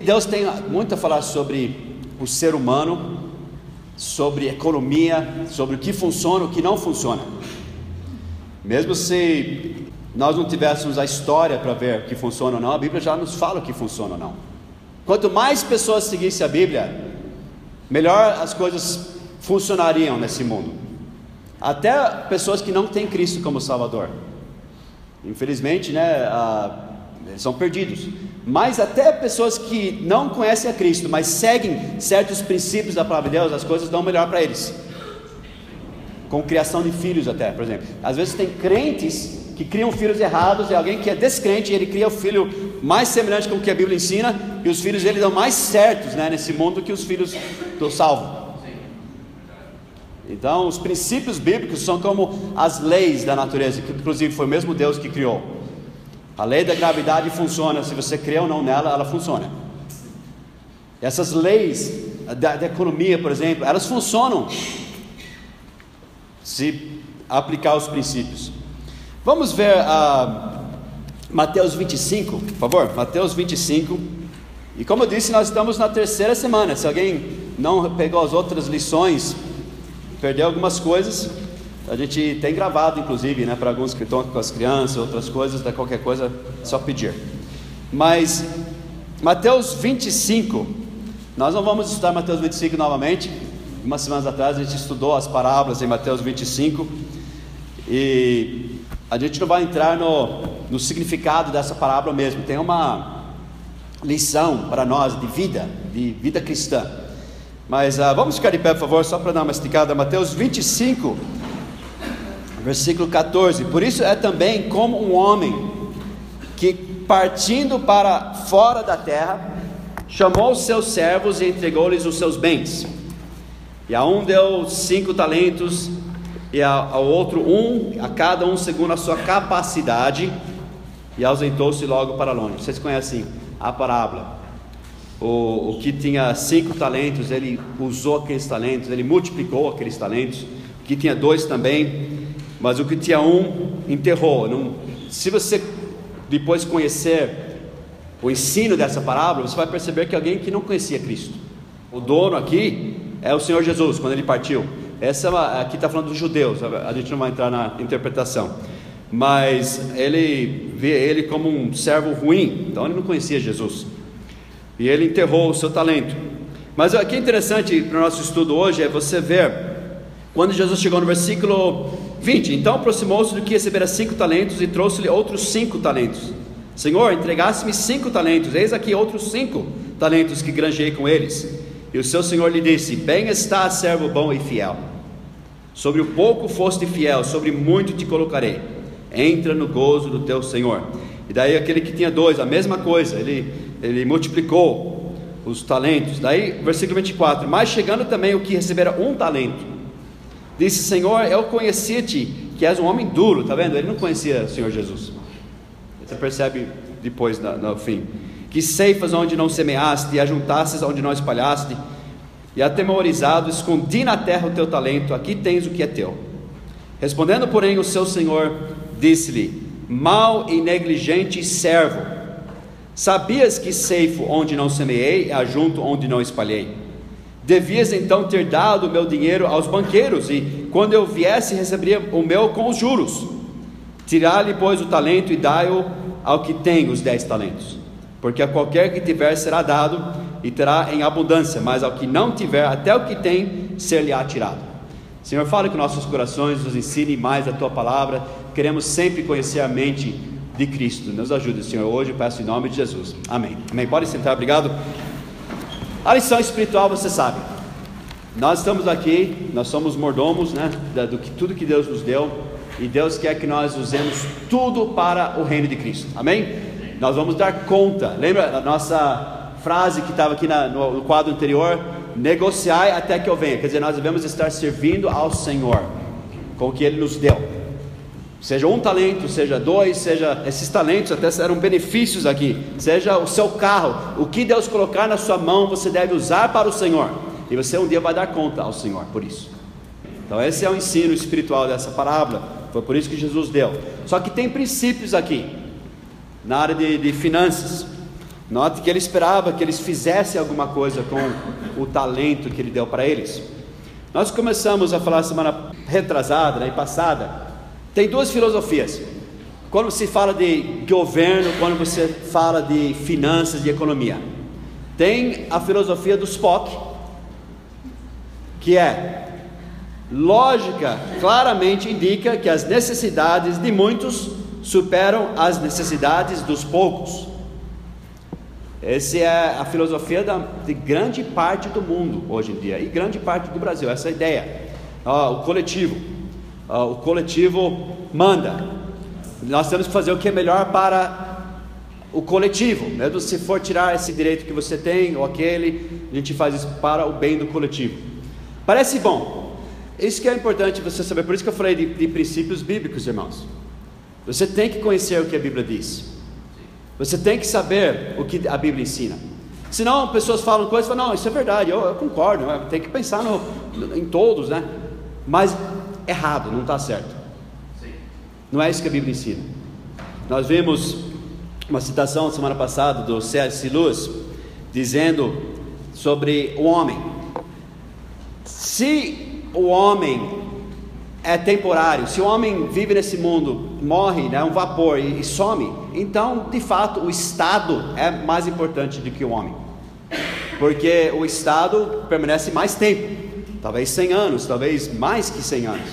Deus tem muito a falar sobre o ser humano, sobre economia, sobre o que funciona, o que não funciona. Mesmo se nós não tivéssemos a história para ver o que funciona ou não, a Bíblia já nos fala o que funciona ou não. Quanto mais pessoas seguissem a Bíblia, melhor as coisas funcionariam nesse mundo. Até pessoas que não têm Cristo como Salvador. Infelizmente, né, eles são perdidos. Mas até pessoas que não conhecem a Cristo, mas seguem certos princípios da palavra de Deus, as coisas dão melhor para eles. Com criação de filhos até, por exemplo. Às vezes tem crentes que criam filhos errados, e alguém que é descrente, ele cria o filho mais semelhante com o que a Bíblia ensina, e os filhos dele dão mais certos né, nesse mundo que os filhos do salvo. Então, os princípios bíblicos são como as leis da natureza, que inclusive foi o mesmo Deus que criou. A lei da gravidade funciona, se você crê ou não nela, ela funciona. Essas leis da, da economia, por exemplo, elas funcionam se aplicar os princípios. Vamos ver uh, Mateus 25, por favor, Mateus 25. E como eu disse, nós estamos na terceira semana. Se alguém não pegou as outras lições, perdeu algumas coisas. A gente tem gravado, inclusive, né, para alguns que estão com as crianças, outras coisas, da qualquer coisa, só pedir. Mas Mateus 25, nós não vamos estudar Mateus 25 novamente. Umas semanas atrás a gente estudou as parábolas em Mateus 25 e a gente não vai entrar no, no significado dessa parábola mesmo. Tem uma lição para nós de vida, de vida cristã. Mas uh, vamos ficar de pé, por favor, só para dar uma esticada. Mateus 25, versículo 14. Por isso é também como um homem que, partindo para fora da terra, chamou os seus servos e entregou-lhes os seus bens. E a um deu cinco talentos, e ao outro um, a cada um segundo a sua capacidade, e ausentou-se logo para longe. Vocês conhecem a parábola? o, o que tinha cinco talentos, ele usou aqueles talentos, ele multiplicou aqueles talentos. O que tinha dois também, mas o que tinha um, enterrou. Não, se você depois conhecer o ensino dessa parábola, você vai perceber que alguém que não conhecia Cristo. O dono aqui é o Senhor Jesus, quando ele partiu. Essa é aqui está falando dos judeus, a gente não vai entrar na interpretação. Mas ele vê ele como um servo ruim, então ele não conhecia Jesus e ele enterrou o seu talento. Mas o que é interessante para o nosso estudo hoje é você ver quando Jesus chegou no versículo 20: Então aproximou-se do que recebera cinco talentos e trouxe-lhe outros cinco talentos. Senhor, entregasse-me cinco talentos, eis aqui outros cinco talentos que granjei com eles. E o seu senhor lhe disse: Bem está, servo bom e fiel. Sobre o pouco foste fiel, sobre muito te colocarei. Entra no gozo do teu senhor. E daí aquele que tinha dois, a mesma coisa, ele ele multiplicou os talentos. Daí, versículo 24: Mas chegando também o que recebera um talento, disse: Senhor, eu conhecia-te, que és um homem duro, está vendo? Ele não conhecia o Senhor Jesus. Você percebe depois, no fim: Que ceifas onde não semeaste, e ajuntastes onde não espalhaste, e atemorizado, escondi na terra o teu talento, aqui tens o que é teu. Respondendo, porém, o seu senhor disse-lhe: Mal e negligente servo Sabias que ceifo onde não semeei e ajunto onde não espalhei? Devias então ter dado o meu dinheiro aos banqueiros, e quando eu viesse, receberia o meu com os juros. Tirar-lhe, pois, o talento e dai-o ao que tem os dez talentos. Porque a qualquer que tiver será dado, e terá em abundância, mas ao que não tiver, até o que tem, ser-lhe-á tirado. Senhor, fala que nossos corações nos ensine mais a tua palavra. Queremos sempre conhecer a mente de Cristo. Nos ajude, Senhor, hoje, peço em nome de Jesus. Amém. Amém. Pode sentar, obrigado. A lição espiritual, você sabe. Nós estamos aqui, nós somos mordomos, né, do que tudo que Deus nos deu, e Deus quer que nós usemos tudo para o reino de Cristo. Amém? Nós vamos dar conta. Lembra a nossa frase que estava aqui na, no, quadro anterior? Negociai até que eu venha. Quer dizer, nós devemos estar servindo ao Senhor com o que Ele nos deu. Seja um talento, seja dois, seja esses talentos até eram benefícios aqui. Seja o seu carro, o que Deus colocar na sua mão, você deve usar para o Senhor. E você um dia vai dar conta ao Senhor por isso. Então esse é o ensino espiritual dessa parábola. Foi por isso que Jesus deu. Só que tem princípios aqui na área de, de finanças. Note que ele esperava que eles fizessem alguma coisa com o talento que ele deu para eles. Nós começamos a falar semana retrasada né, e passada. Tem duas filosofias. Quando se fala de governo, quando você fala de finanças, de economia, tem a filosofia do Spock, que é lógica, claramente indica que as necessidades de muitos superam as necessidades dos poucos. Essa é a filosofia da, de grande parte do mundo hoje em dia e grande parte do Brasil. Essa é ideia. Ah, o coletivo, o coletivo manda. Nós temos que fazer o que é melhor para o coletivo. Mesmo se for tirar esse direito que você tem ou aquele, a gente faz isso para o bem do coletivo. Parece bom. Isso que é importante você saber. Por isso que eu falei de, de princípios bíblicos, irmãos. Você tem que conhecer o que a Bíblia diz. Você tem que saber o que a Bíblia ensina. Senão pessoas falam coisas e falam, não, isso é verdade, eu, eu concordo, tem que pensar no, em todos, né? Mas errado, não está certo. Não é isso que a Bíblia ensina. Nós vimos uma citação semana passada do C.S. Lewis dizendo sobre o homem. Se o homem é temporário. Se o homem vive nesse mundo, morre, é né, um vapor e, e, some, então, de fato, o Estado é mais importante do que o homem, porque o Estado permanece mais tempo, talvez 100 anos, talvez mais que 100 anos.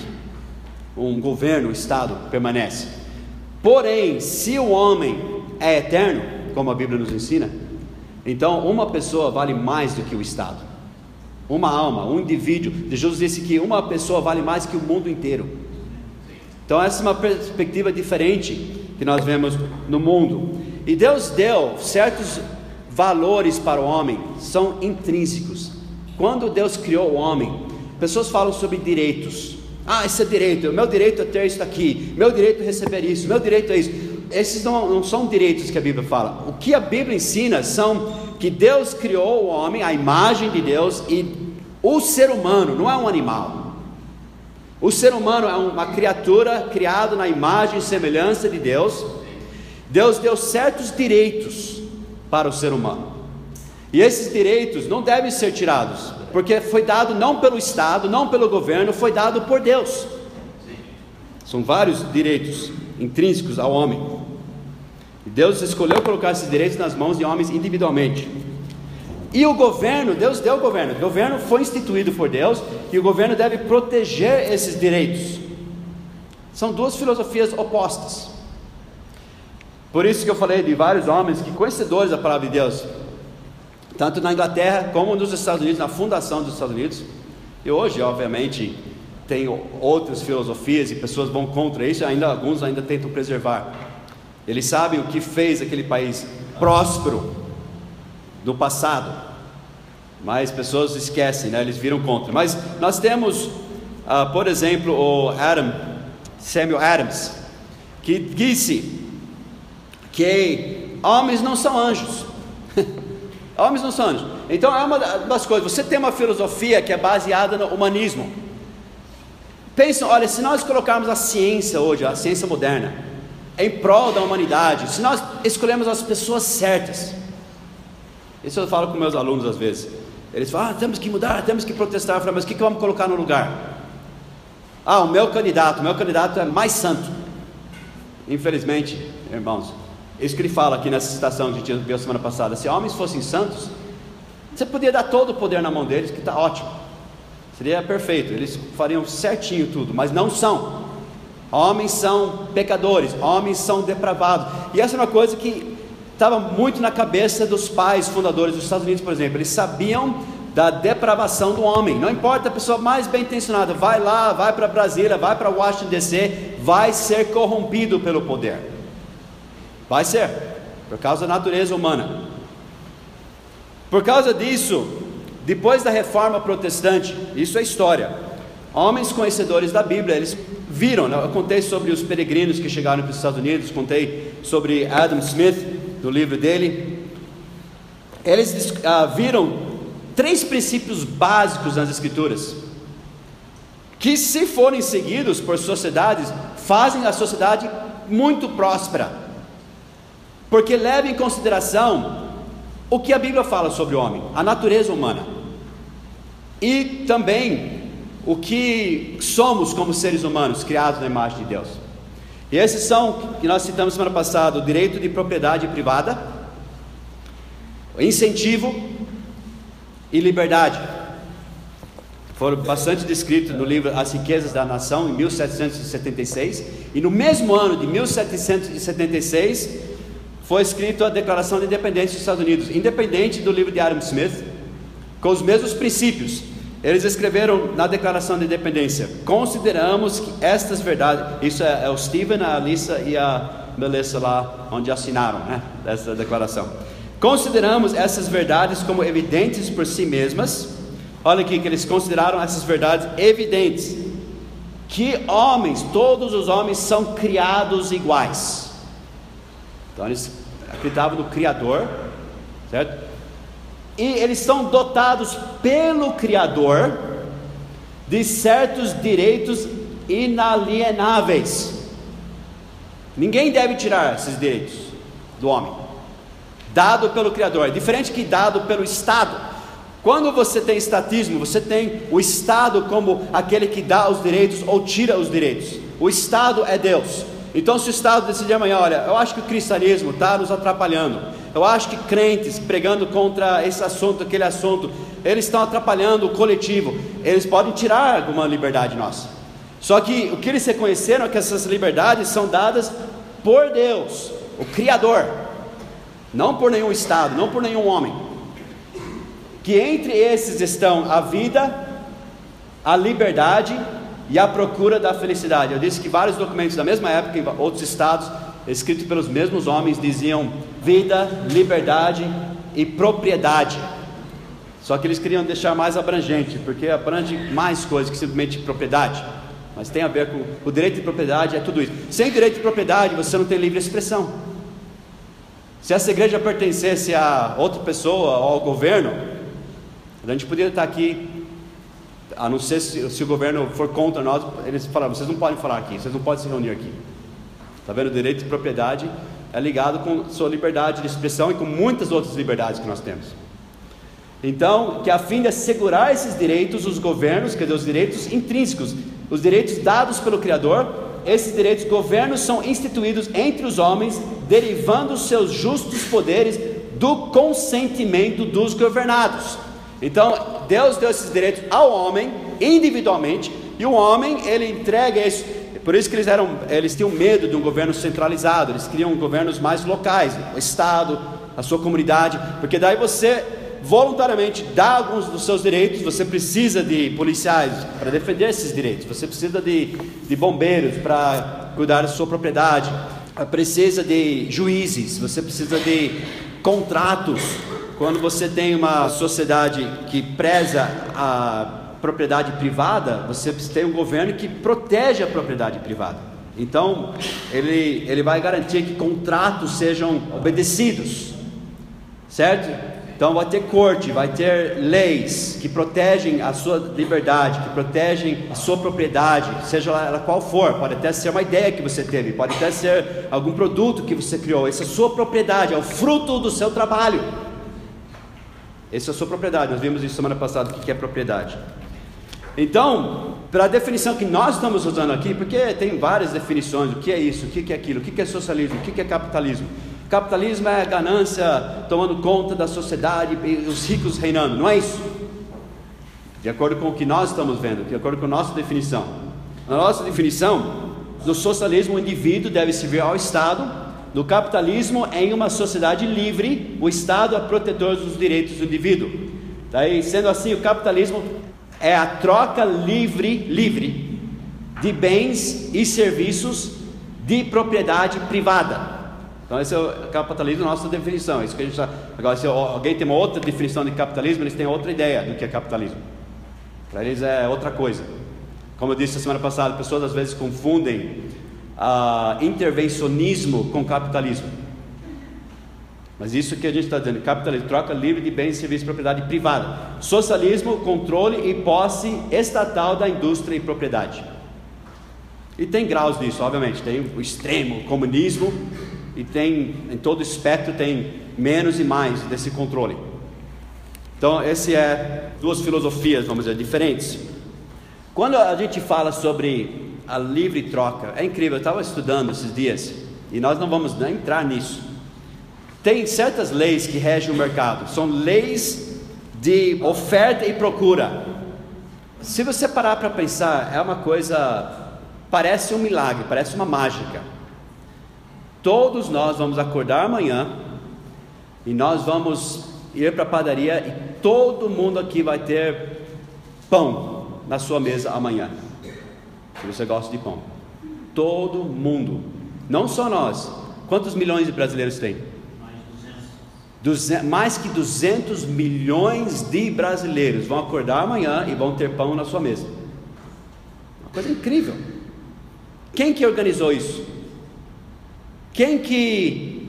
Um governo, o Estado permanece. Porém, se o homem é eterno, como a Bíblia nos ensina, então uma pessoa vale mais do que o Estado. Uma alma, um indivíduo. Jesus disse que uma pessoa vale mais que o mundo inteiro. Então, essa é uma perspectiva diferente que nós vemos no mundo. E Deus deu certos valores para o homem, são intrínsecos. Quando Deus criou o homem, pessoas falam sobre direitos. Ah, esse é direito, meu direito é ter isso aqui, meu direito é receber isso, meu direito é isso. Esses não, não são direitos que a Bíblia fala. O que a Bíblia ensina são que Deus criou o homem, a imagem de Deus, e o ser humano não é um animal. O ser humano é uma criatura criada na imagem e semelhança de Deus. Deus deu certos direitos para o ser humano. E esses direitos não devem ser tirados, porque foi dado não pelo Estado, não pelo governo, foi dado por Deus. São vários direitos intrínsecos ao homem. E Deus escolheu colocar esses direitos nas mãos de homens individualmente. E o governo, Deus deu o governo, o governo foi instituído por Deus e o governo deve proteger esses direitos. São duas filosofias opostas. Por isso que eu falei de vários homens que conhecedores da palavra de Deus, tanto na Inglaterra como nos Estados Unidos, na fundação dos Estados Unidos. E hoje, obviamente, tem outras filosofias e pessoas vão contra isso, ainda alguns ainda tentam preservar. Eles sabem o que fez aquele país próspero do passado. Mas pessoas esquecem, né? eles viram contra. Mas nós temos, uh, por exemplo, o Adam, Samuel Adams, que disse que homens não são anjos. Homens não são anjos. Então é uma das coisas. Você tem uma filosofia que é baseada no humanismo. Pensam, olha, se nós colocarmos a ciência hoje, a ciência moderna, em prol da humanidade, se nós escolhemos as pessoas certas, isso eu falo com meus alunos às vezes, eles falam, ah, temos que mudar, temos que protestar, eu falo, mas o que, que vamos colocar no lugar? Ah, o meu candidato, o meu candidato é mais santo. Infelizmente, irmãos, isso que ele fala aqui nessa citação que a gente viu semana passada, se homens fossem santos, você podia dar todo o poder na mão deles, que está ótimo, seria perfeito, eles fariam certinho tudo, mas não são. Homens são pecadores, homens são depravados. E essa é uma coisa que estava muito na cabeça dos pais fundadores dos Estados Unidos, por exemplo. Eles sabiam da depravação do homem. Não importa a pessoa mais bem intencionada, vai lá, vai para Brasília, vai para Washington DC, vai ser corrompido pelo poder. Vai ser, por causa da natureza humana. Por causa disso, depois da reforma protestante, isso é história. Homens conhecedores da Bíblia, eles viram, né? eu contei sobre os peregrinos que chegaram para os Estados Unidos, contei sobre Adam Smith, do livro dele. Eles ah, viram três princípios básicos nas Escrituras, que, se forem seguidos por sociedades, fazem a sociedade muito próspera, porque leva em consideração o que a Bíblia fala sobre o homem, a natureza humana, e também o que somos como seres humanos, criados na imagem de Deus. E esses são, que nós citamos semana passada, o direito de propriedade privada, incentivo e liberdade. Foram bastante descritos no livro As Riquezas da Nação, em 1776, e no mesmo ano de 1776 foi escrita a Declaração de Independência dos Estados Unidos, independente do livro de Adam Smith, com os mesmos princípios. Eles escreveram na Declaração de Independência: consideramos que estas verdades, isso é, é o Stephen, a Alissa e a Melissa lá, onde assinaram né, essa declaração. Consideramos essas verdades como evidentes por si mesmas. Olha aqui que eles consideraram essas verdades evidentes. Que homens, todos os homens são criados iguais. Então eles acreditavam no Criador, certo? E eles são dotados pelo Criador de certos direitos inalienáveis. Ninguém deve tirar esses direitos do homem, dado pelo Criador, é diferente que dado pelo Estado. Quando você tem estatismo, você tem o Estado como aquele que dá os direitos ou tira os direitos. O Estado é Deus. Então, se o Estado decidir amanhã, olha, eu acho que o cristianismo está nos atrapalhando, eu acho que crentes pregando contra esse assunto, aquele assunto, eles estão atrapalhando o coletivo. Eles podem tirar alguma liberdade nossa. Só que o que eles reconheceram é que essas liberdades são dadas por Deus, o Criador, não por nenhum Estado, não por nenhum homem. Que entre esses estão a vida, a liberdade e a procura da felicidade. Eu disse que vários documentos da mesma época, em outros estados, escritos pelos mesmos homens, diziam vida, liberdade e propriedade. Só que eles queriam deixar mais abrangente, porque abrange mais coisas que simplesmente propriedade. Mas tem a ver com o direito de propriedade, é tudo isso. Sem direito de propriedade, você não tem livre expressão. Se essa igreja pertencesse a outra pessoa ou ao governo, a gente poderia estar aqui, a não ser se, se o governo for contra nós, eles falaram: vocês não podem falar aqui, vocês não podem se reunir aqui. Está vendo? O direito de propriedade é ligado com sua liberdade de expressão e com muitas outras liberdades que nós temos. Então, que a fim de assegurar esses direitos, os governos, quer dizer, os direitos intrínsecos, os direitos dados pelo Criador, esses direitos, governos são instituídos entre os homens, derivando seus justos poderes do consentimento dos governados. Então, Deus deu esses direitos ao homem individualmente, e o homem ele entrega isso por isso que eles, eram, eles tinham medo de um governo centralizado, eles queriam governos mais locais, o Estado, a sua comunidade, porque daí você voluntariamente dá alguns dos seus direitos, você precisa de policiais para defender esses direitos, você precisa de, de bombeiros para cuidar da sua propriedade, precisa de juízes, você precisa de contratos. Quando você tem uma sociedade que preza a propriedade privada, você tem um governo que protege a propriedade privada. Então, ele, ele vai garantir que contratos sejam obedecidos, certo? Então, vai ter corte, vai ter leis que protegem a sua liberdade, que protegem a sua propriedade, seja ela qual for. Pode até ser uma ideia que você teve, pode até ser algum produto que você criou. Essa é a sua propriedade, é o fruto do seu trabalho. Essa é a sua propriedade. Nós vimos isso semana passada, o que é propriedade. Então, para a definição que nós estamos usando aqui, porque tem várias definições, o que é isso, o que é aquilo, o que é socialismo, o que é capitalismo. Capitalismo é ganância tomando conta da sociedade os ricos reinando, não é isso? De acordo com o que nós estamos vendo, de acordo com a nossa definição. Na nossa definição, no socialismo o indivíduo deve servir ao Estado, no capitalismo, em uma sociedade livre, o Estado é protetor dos direitos do indivíduo. Daí, sendo assim, o capitalismo é a troca livre, livre de bens e serviços de propriedade privada. Então esse é o capitalismo, nossa definição. Isso que a gente tá... Agora, se alguém tem uma outra definição de capitalismo, eles têm outra ideia do que é capitalismo. Para eles é outra coisa. Como eu disse a semana passada, pessoas às vezes confundem uh, intervencionismo com capitalismo. Mas isso que a gente está dizendo, capitalismo, troca livre de bens e serviços de propriedade privada. Socialismo, controle e posse estatal da indústria e propriedade. E tem graus disso, obviamente. Tem o extremo, o comunismo, e tem em todo espectro tem menos e mais desse controle. Então, esse é duas filosofias, vamos dizer, diferentes. Quando a gente fala sobre a livre troca, é incrível, eu estava estudando esses dias, e nós não vamos nem entrar nisso. Tem certas leis que regem o mercado, são leis de oferta e procura. Se você parar para pensar, é uma coisa, parece um milagre, parece uma mágica. Todos nós vamos acordar amanhã e nós vamos ir para a padaria e todo mundo aqui vai ter pão na sua mesa amanhã. Se você gosta de pão. Todo mundo. Não só nós. Quantos milhões de brasileiros tem? mais que 200 milhões de brasileiros vão acordar amanhã e vão ter pão na sua mesa. Uma coisa incrível. Quem que organizou isso? Quem que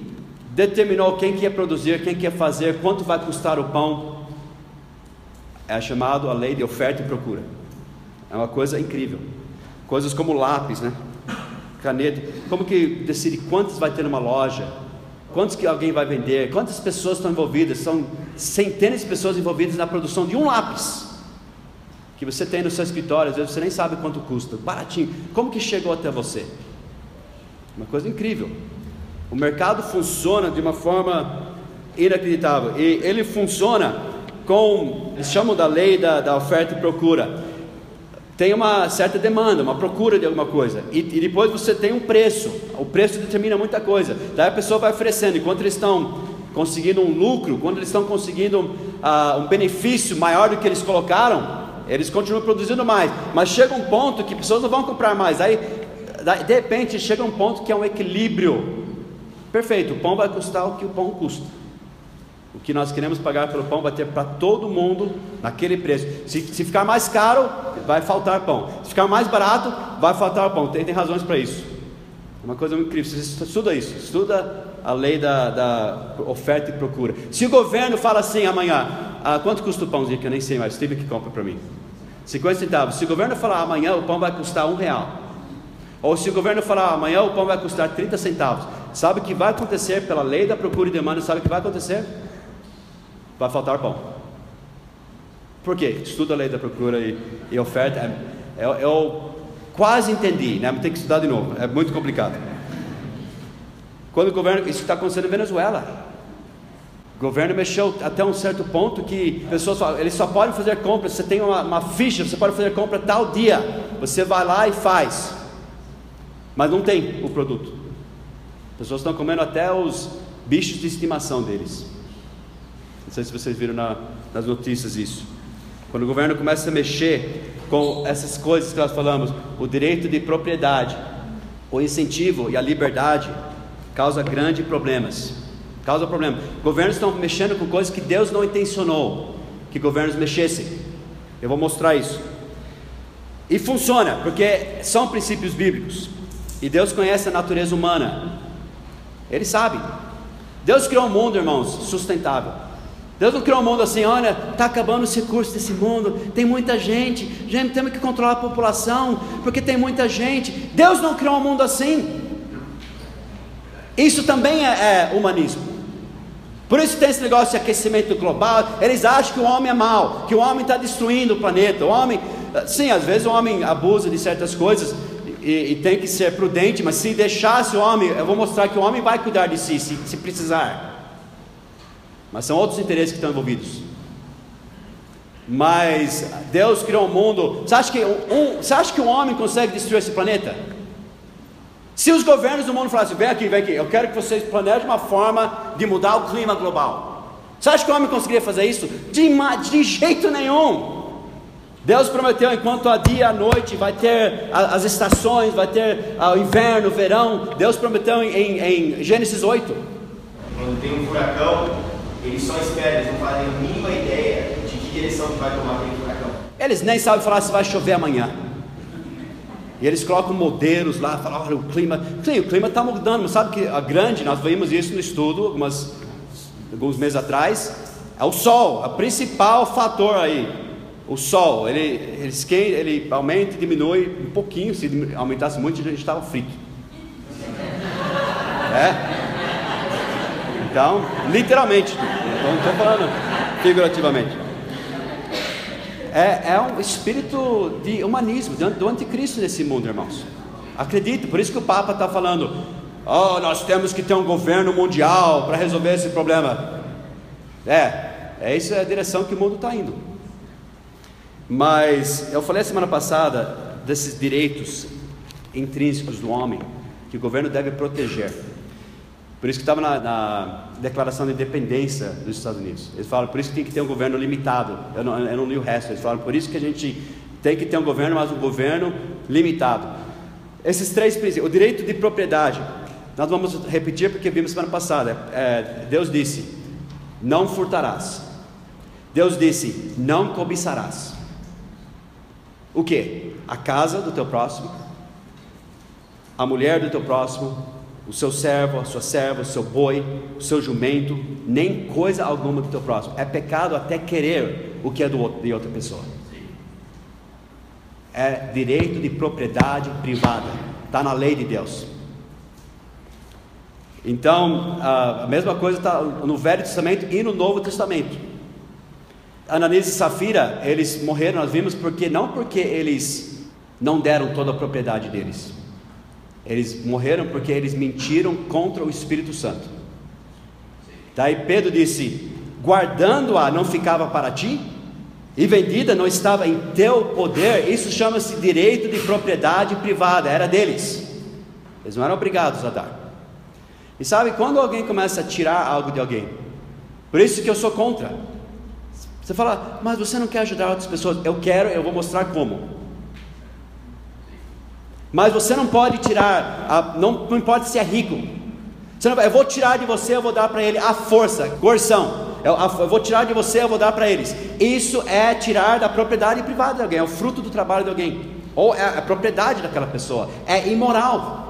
determinou quem que ia produzir, quem que ia fazer, quanto vai custar o pão? É chamado a lei de oferta e procura. É uma coisa incrível. Coisas como lápis, né? Caneta. Como que decide quantos vai ter numa loja? Quantos que alguém vai vender? Quantas pessoas estão envolvidas? São centenas de pessoas envolvidas na produção de um lápis que você tem no seu escritório, às vezes você nem sabe quanto custa, baratinho. Como que chegou até você? Uma coisa incrível. O mercado funciona de uma forma inacreditável. E ele funciona com, eles chamam da lei da, da oferta e procura tem uma certa demanda, uma procura de alguma coisa, e, e, depois você tem um preço, o preço determina muita coisa, daí a pessoa vai oferecendo, enquanto eles estão conseguindo um lucro, quando eles estão conseguindo uh, um benefício maior do que eles colocaram, eles continuam produzindo mais, mas chega um ponto que pessoas não vão comprar mais, aí de repente chega um ponto que é um equilíbrio, perfeito, o pão vai custar o que o pão custa, o que nós queremos pagar pelo pão vai ter para todo mundo naquele preço. Se, se, ficar mais caro, vai faltar pão. Se ficar mais barato, vai faltar pão. Tem, tem razões para isso. É uma coisa incrível. Você estuda isso, estuda a lei da, da oferta e procura. Se o governo fala assim amanhã, ah, quanto custa o pãozinho que eu nem sei mais, Steve que compra para mim. 50 centavos. Se o governo falar amanhã o pão vai custar um real. Ou se o governo falar amanhã o pão vai custar 30 centavos. Sabe o que vai acontecer pela lei da procura e demanda? Sabe o que vai acontecer? vai faltar pão. Por quê? Estuda a lei da procura e, e oferta. É, eu, eu, quase entendi, né? tem que estudar de novo, é muito complicado. Quando o governo, isso está acontecendo em Venezuela. O governo mexeu até um certo ponto que pessoas falam, eles só podem fazer compras, você tem uma, uma ficha, você pode fazer compra tal dia. Você vai lá e faz. Mas não tem o produto. As pessoas estão comendo até os bichos de estimação deles. Não sei se vocês viram na, nas notícias isso. Quando o governo começa a mexer com essas coisas que nós falamos, o direito de propriedade, o incentivo e a liberdade, causa grandes problemas. Causa problema. Governos estão mexendo com coisas que Deus não intencionou que governos mexessem. Eu vou mostrar isso. E funciona, porque são princípios bíblicos. E Deus conhece a natureza humana. Ele sabe. Deus criou um mundo, irmãos, sustentável. Deus não criou um mundo assim, olha, está acabando os recursos desse mundo, tem muita gente, gente, temos que controlar a população, porque tem muita gente. Deus não criou um mundo assim. Isso também é, é humanismo. Por isso tem esse negócio de aquecimento global. Eles acham que o homem é mau, que o homem está destruindo o planeta. O homem, sim, às vezes o homem abusa de certas coisas e, e, tem que ser prudente, mas se deixasse o homem, eu vou mostrar que o homem vai cuidar de si, se, se precisar. Mas são outros interesses que estão envolvidos. Mas Deus criou um mundo. Você acha que um, você acha que um homem consegue destruir esse planeta? Se os governos do mundo falassem, vem aqui, vem aqui, eu quero que vocês planejem uma forma de mudar o clima global. Você acha que o homem conseguiria fazer isso? De, de jeito nenhum. Deus prometeu, enquanto há dia e noite, vai ter as estações, vai ter o inverno, o verão. Deus prometeu em, em Gênesis 8. Quando tem um furacão, eles eles não fazem a mínima ideia de que direção que vai tomar aquele furacão. Eles nem sabem falar se vai chover amanhã. E eles colocam modelos lá, falam, olha, o clima. Sim, o clima está mudando, mas sabe que a grande, nós vimos isso no estudo algumas, alguns meses atrás, é o sol, o principal fator aí. O sol, ele, ele, ele aumenta e diminui um pouquinho, se aumentasse muito, a gente estava frito. É? Então, literalmente, não estou falando figurativamente. É, é um espírito de humanismo, do anticristo nesse mundo, irmãos. Acredito, por isso que o Papa está falando: oh, nós temos que ter um governo mundial para resolver esse problema. É, é isso é a direção que o mundo está indo. Mas eu falei semana passada desses direitos intrínsecos do homem que o governo deve proteger. Por isso que estava na, na, Declaração de Independência dos Estados Unidos. Eles falam, por isso que tem que ter um governo limitado. Eu não, eu não li o resto. Eles falam, por isso que a gente tem que ter um governo, mas um governo limitado. Esses três princípios. O direito de propriedade. Nós vamos repetir porque vimos semana passada. É, Deus disse: Não furtarás. Deus disse: Não cobiçarás. O que? A casa do teu próximo, a mulher do teu próximo, o seu servo, a sua serva, o seu boi, o seu jumento, nem coisa alguma do teu próximo. É pecado até querer o que é do, de outra pessoa. É direito de propriedade privada. Está na lei de Deus. Então, a mesma coisa está no Velho Testamento e no Novo Testamento. Ananias e Safira, eles morreram, nós vimos, porque não porque eles não deram toda a propriedade deles. Eles morreram porque eles mentiram contra o Espírito Santo. Daí Pedro disse: guardando-a não ficava para ti, e vendida não estava em teu poder. Isso chama-se direito de propriedade privada, era deles. Eles não eram obrigados a dar. E sabe quando alguém começa a tirar algo de alguém? Por isso que eu sou contra. Você fala, mas você não quer ajudar outras pessoas? Eu quero, eu vou mostrar como. Mas você não pode tirar, a, não, não importa se é rico. Não, eu vou tirar de você, eu vou dar para ele a força, coerção. Eu, eu, vou tirar de você, eu vou dar para eles. Isso é tirar da propriedade privada de alguém, é o fruto do trabalho de alguém, ou é a propriedade daquela pessoa. É imoral.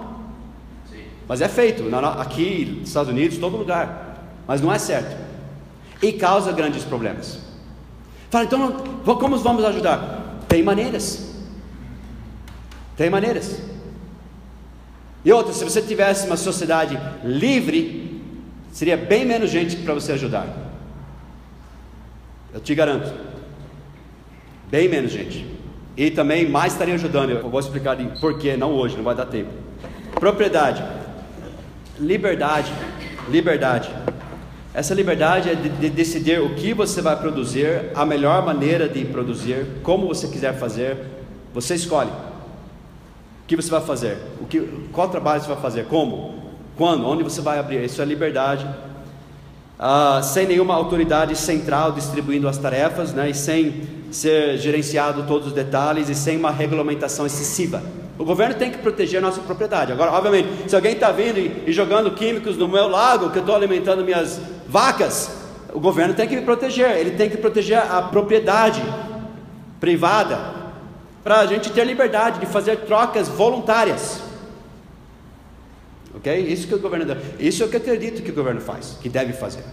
Mas é feito aqui, nos Estados Unidos, todo lugar. Mas não é certo. E causa grandes problemas. Fala, então, como vamos ajudar? Tem maneiras. Tem maneiras. E outra, se você tivesse uma sociedade livre, seria bem menos gente para você ajudar. Eu te garanto. Bem menos gente. E também mais estaria ajudando. Eu vou explicar por que, não hoje, não vai dar tempo. Propriedade. Liberdade. Liberdade. Essa liberdade é de, de, decidir o que você vai produzir, a melhor maneira de produzir, como você quiser fazer. Você escolhe que você vai fazer? O que, qual trabalho você vai fazer? Como? Quando? Onde você vai abrir? Isso é liberdade. Ah, sem nenhuma autoridade central distribuindo as tarefas, né? e sem ser gerenciado todos os detalhes, e sem uma regulamentação excessiva. O governo tem que proteger a nossa propriedade. Agora, obviamente, se alguém está vindo e, e, jogando químicos no meu lago, que eu estou alimentando minhas vacas, o governo tem que me proteger, ele tem que proteger a propriedade privada para a gente ter liberdade de fazer trocas voluntárias. Ok? Isso que o governo isso é o que eu acredito que o governo faz, que deve fazer.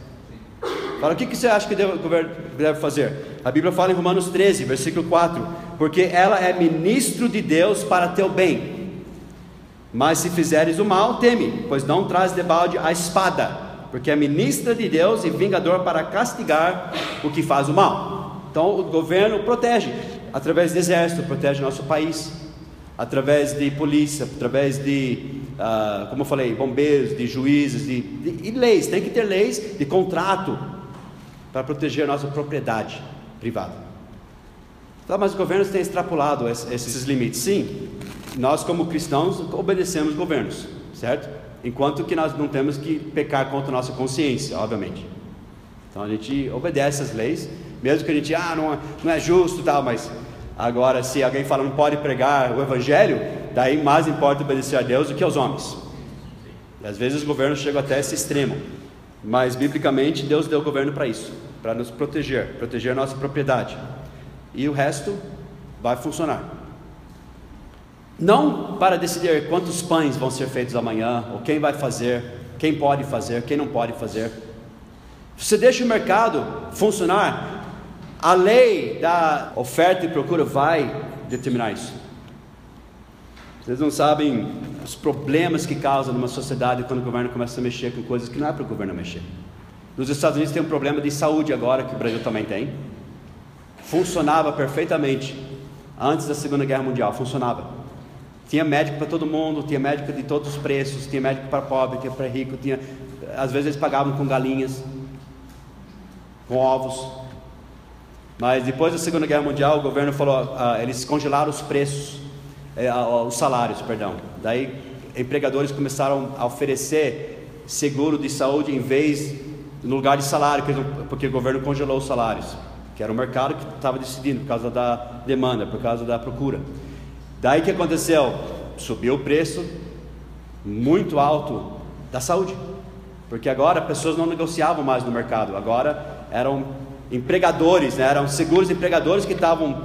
Fala, o que, você acha que o governo deve fazer? A Bíblia fala em Romanos 13, versículo 4: Porque ela é ministro de Deus para teu bem. Mas se fizeres o mal, teme, pois não traz debalde a espada, porque é ministra de Deus e vingador para castigar o que faz o mal. Então o governo protege através do exército, protege nosso país, através de polícia, através de, uh, como eu falei, bombeiros, de juízes, de, de, de leis. Tem que ter leis de contrato para proteger a nossa propriedade privada. Tá, mas os governos têm extrapolado esses limites. Sim, nós como cristãos obedecemos governos, certo? Enquanto que nós não temos que pecar contra a nossa consciência, obviamente. Então a gente obedece as leis, mesmo que a gente, ah, não, é, não é justo tal, mas Agora, se alguém fala não pode pregar o Evangelho, daí mais importa obedecer a Deus do que aos homens. E às vezes os governos chegam até esse extremo, mas biblicamente Deus deu o governo para isso, para nos proteger, proteger a nossa propriedade. E o resto vai funcionar. Não para decidir quantos pães vão ser feitos amanhã, ou quem vai fazer, quem pode fazer, quem não pode fazer. Você deixa o mercado funcionar a lei da oferta e procura vai determinar isso. Vocês não sabem os problemas que causa numa sociedade quando o governo começa a mexer com coisas que não é para o governo mexer. Nos Estados Unidos tem um problema de saúde agora, que o Brasil também tem. Funcionava perfeitamente antes da Segunda Guerra Mundial, funcionava. Tinha médico para todo mundo, tinha médico de todos os preços, tinha médico para pobre, tinha para rico, tinha... às vezes eles pagavam com galinhas, com ovos. Mas depois da Segunda Guerra Mundial, o governo falou, ah, eles congelaram os preços, eh, os salários, perdão. Daí empregadores começaram a oferecer seguro de saúde em vez no lugar de salário, porque o governo congelou os salários, que era o mercado que estava decidindo por causa da demanda, por causa da procura. Daí que aconteceu? Subiu o preço muito alto da saúde, porque agora pessoas não negociavam mais no mercado, agora eram empregadores, né? eram seguros empregadores que estavam,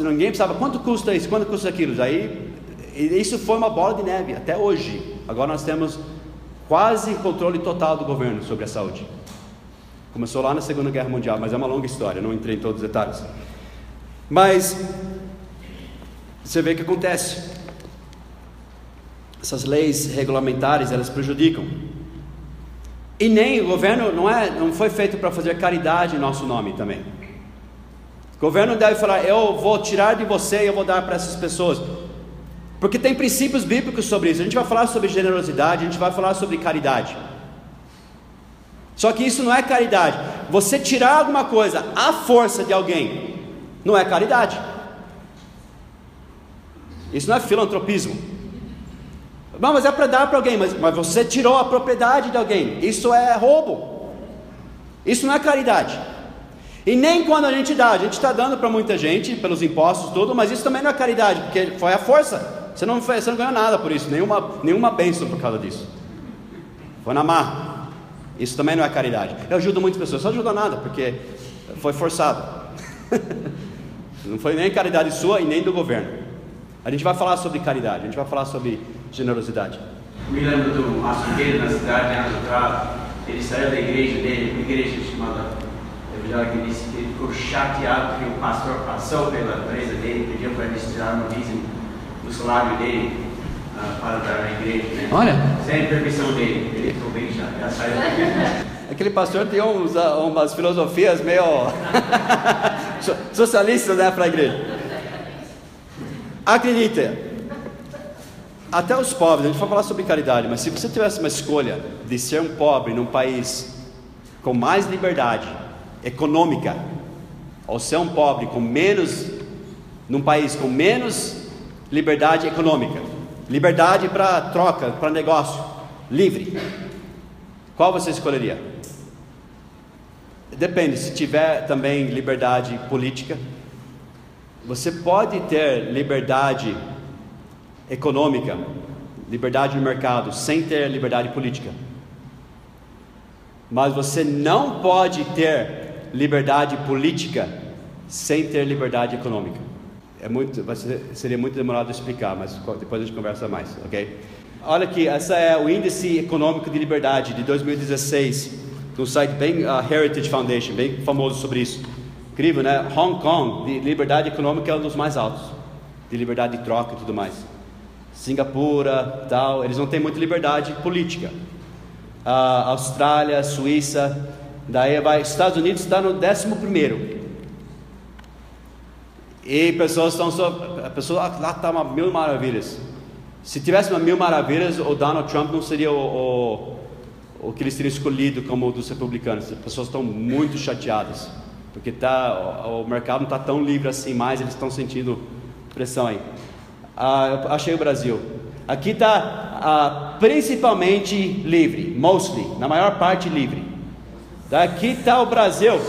ninguém precisava, quanto custa isso, quanto custa aquilo, aí isso foi uma bola de neve até hoje. Agora nós temos quase controle total do governo sobre a saúde. Começou lá na Segunda Guerra Mundial, mas é uma longa história, não entrei em todos os detalhes. Mas você vê o que acontece. Essas leis regulamentares, elas prejudicam. E nem o governo não, é, não foi feito para fazer caridade em nosso nome também. O governo deve falar: eu vou tirar de você e eu vou dar para essas pessoas. Porque tem princípios bíblicos sobre isso. A gente vai falar sobre generosidade, a gente vai falar sobre caridade. Só que isso não é caridade. Você tirar alguma coisa à força de alguém não é caridade. Isso não é filantropismo. Não, mas é para dar para alguém, mas, mas você tirou a propriedade de alguém. Isso é roubo. Isso não é caridade. E nem quando a gente dá, a gente está dando para muita gente, pelos impostos, tudo, mas isso também não é caridade, porque foi a força. Você não, você não ganhou nada por isso, nenhuma, nenhuma bênção por causa disso. Foi na má. Isso também não é caridade. Eu ajudo muitas pessoas, só ajuda nada, porque foi forçado. não foi nem caridade sua e nem do governo. A gente vai falar sobre caridade, a gente vai falar sobre generosidade. Me lembro do açougueiro na cidade, Leandro Prado, ele saiu da igreja dele, uma igreja chamada Evangélica, ele disse que ele ficou chateado porque o pastor passou pela empresa dele, pediu para ele tirar no dízimo do salário dele uh, para dar na igreja. Né? Olha! Sem permissão dele, ele ficou bem chateado, saiu da igreja. Aquele pastor tem uns, umas filosofias meio socialistas né, para a igreja. Acredita, até os pobres, a gente vai falar sobre caridade, mas se você tivesse uma escolha de ser um pobre num país com mais liberdade econômica, ou ser um pobre com menos, num país com menos liberdade econômica, liberdade para troca, para negócio, livre, qual você escolheria? Depende, se tiver também liberdade política, você pode ter liberdade econômica, liberdade no mercado, sem ter liberdade política. Mas você não pode ter liberdade política sem ter liberdade econômica. É muito, ser, seria muito demorado de explicar, mas depois a gente conversa mais, ok? Olha aqui, essa é o índice econômico de liberdade de 2016, do site bem uh, Heritage Foundation, bem famoso sobre isso. Incrível, né? Hong Kong, de liberdade econômica, é um dos mais altos, de liberdade de troca e tudo mais. Singapura, tal, eles não têm muita liberdade política. A Austrália, Suíça, daí vai, Estados Unidos está no décimo primeiro. E pessoas estão só, a pessoa lá está uma mil maravilhas. Se tivesse uma mil maravilhas, o Donald Trump não seria o, o, o que eles teriam escolhido como dos republicanos. As pessoas estão muito chateadas porque tá, o, mercado não está tão livre assim mais, eles estão sentindo pressão aí. Ah, achei o Brasil. Aqui está ah, principalmente livre, mostly, na maior parte livre. Daqui está o Brasil.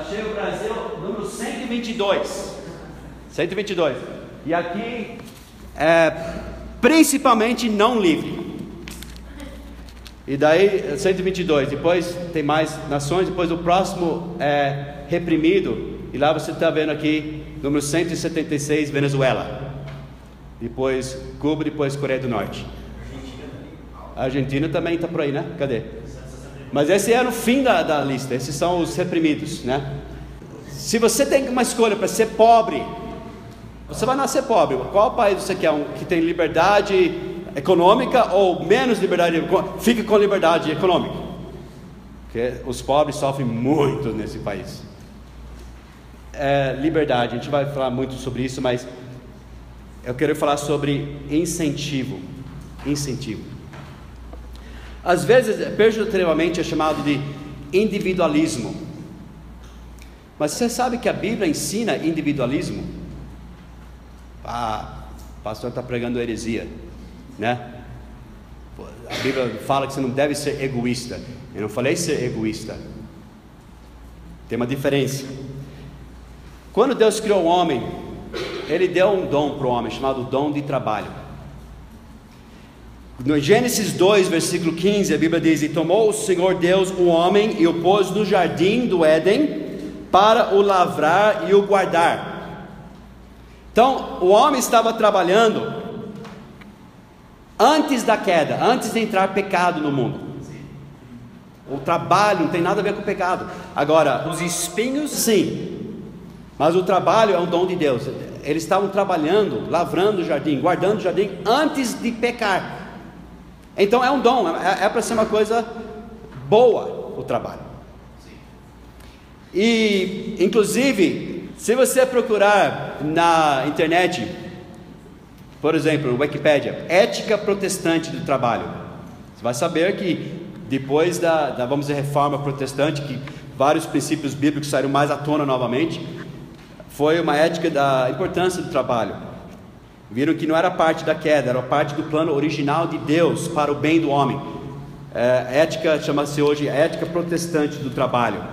Achei o Brasil número 122. 122. E aqui é principalmente não livre. E daí, 122, depois tem mais nações, depois o próximo é reprimido, e lá você está vendo aqui, número 176, Venezuela. Depois Cuba, depois Coreia do Norte. A Argentina também está por aí, né? Cadê? Mas esse é o fim da, da lista, esses são os reprimidos, né? Se você tem uma escolha para ser pobre Você vai nascer pobre. Qual país você quer? Um que tem liberdade econômica ou menos liberdade econômica? Fica com liberdade econômica. Porque os pobres sofrem muito nesse país. É, liberdade, a gente vai falar muito sobre isso, mas eu quero falar sobre incentivo. Incentivo. Às vezes, pejorativamente é chamado de individualismo. Mas você sabe que a Bíblia ensina individualismo? Ah, o pastor está pregando heresia, né? A Bíblia fala que você não deve ser egoísta. Eu não falei ser egoísta. Tem uma diferença. Quando Deus criou o homem, Ele deu um dom para o homem chamado dom de trabalho. No Gênesis 2, versículo 15, a Bíblia diz: E tomou o Senhor Deus o homem e o pôs no jardim do Éden para o lavrar e o guardar. Então, o homem estava trabalhando antes da queda, antes de entrar pecado no mundo. O trabalho não tem nada a ver com o pecado. Agora, os espinhos, sim. Mas o trabalho é um dom de Deus. Eles estavam trabalhando, lavrando o jardim, guardando o jardim antes de pecar. Então é um dom, é, é para ser uma coisa boa o trabalho. E, inclusive, se você procurar na internet, por exemplo, Wikipedia, ética protestante do trabalho, você vai saber que depois da, da, vamos dizer, reforma protestante, que vários princípios bíblicos saíram mais à tona novamente, foi uma ética da importância do trabalho. Viram que não era parte da queda, era parte do plano original de Deus para o bem do homem. É, ética chama-se hoje ética protestante do trabalho.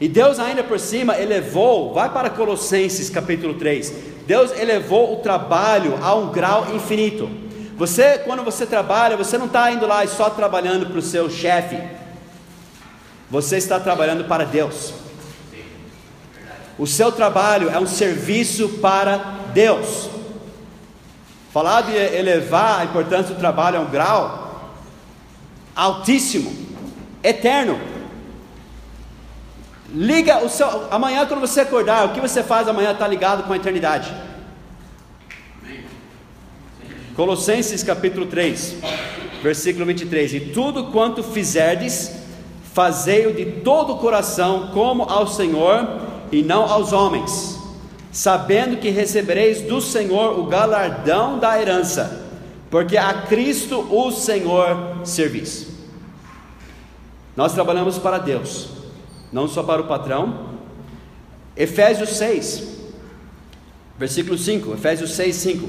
E Deus ainda por cima elevou, vai para Colossenses capítulo 3. Deus elevou o trabalho a um grau infinito. Você, quando você trabalha, você não está indo lá e só trabalhando para o seu chefe. Você está trabalhando para Deus. O seu trabalho é um serviço para Deus. Falar de elevar a importância do trabalho a um grau altíssimo, eterno. Liga o seu. Amanhã, quando você acordar, o que você faz amanhã está ligado com a eternidade. Colossenses capítulo 3, versículo 23: E tudo quanto fizerdes, fazei-o de todo o coração, como ao Senhor e não aos homens, sabendo que recebereis do Senhor o galardão da herança, porque a Cristo o Senhor servis. Nós trabalhamos para Deus não só para o patrão. Efésios 6, versículo 5, Efésios 6, 5.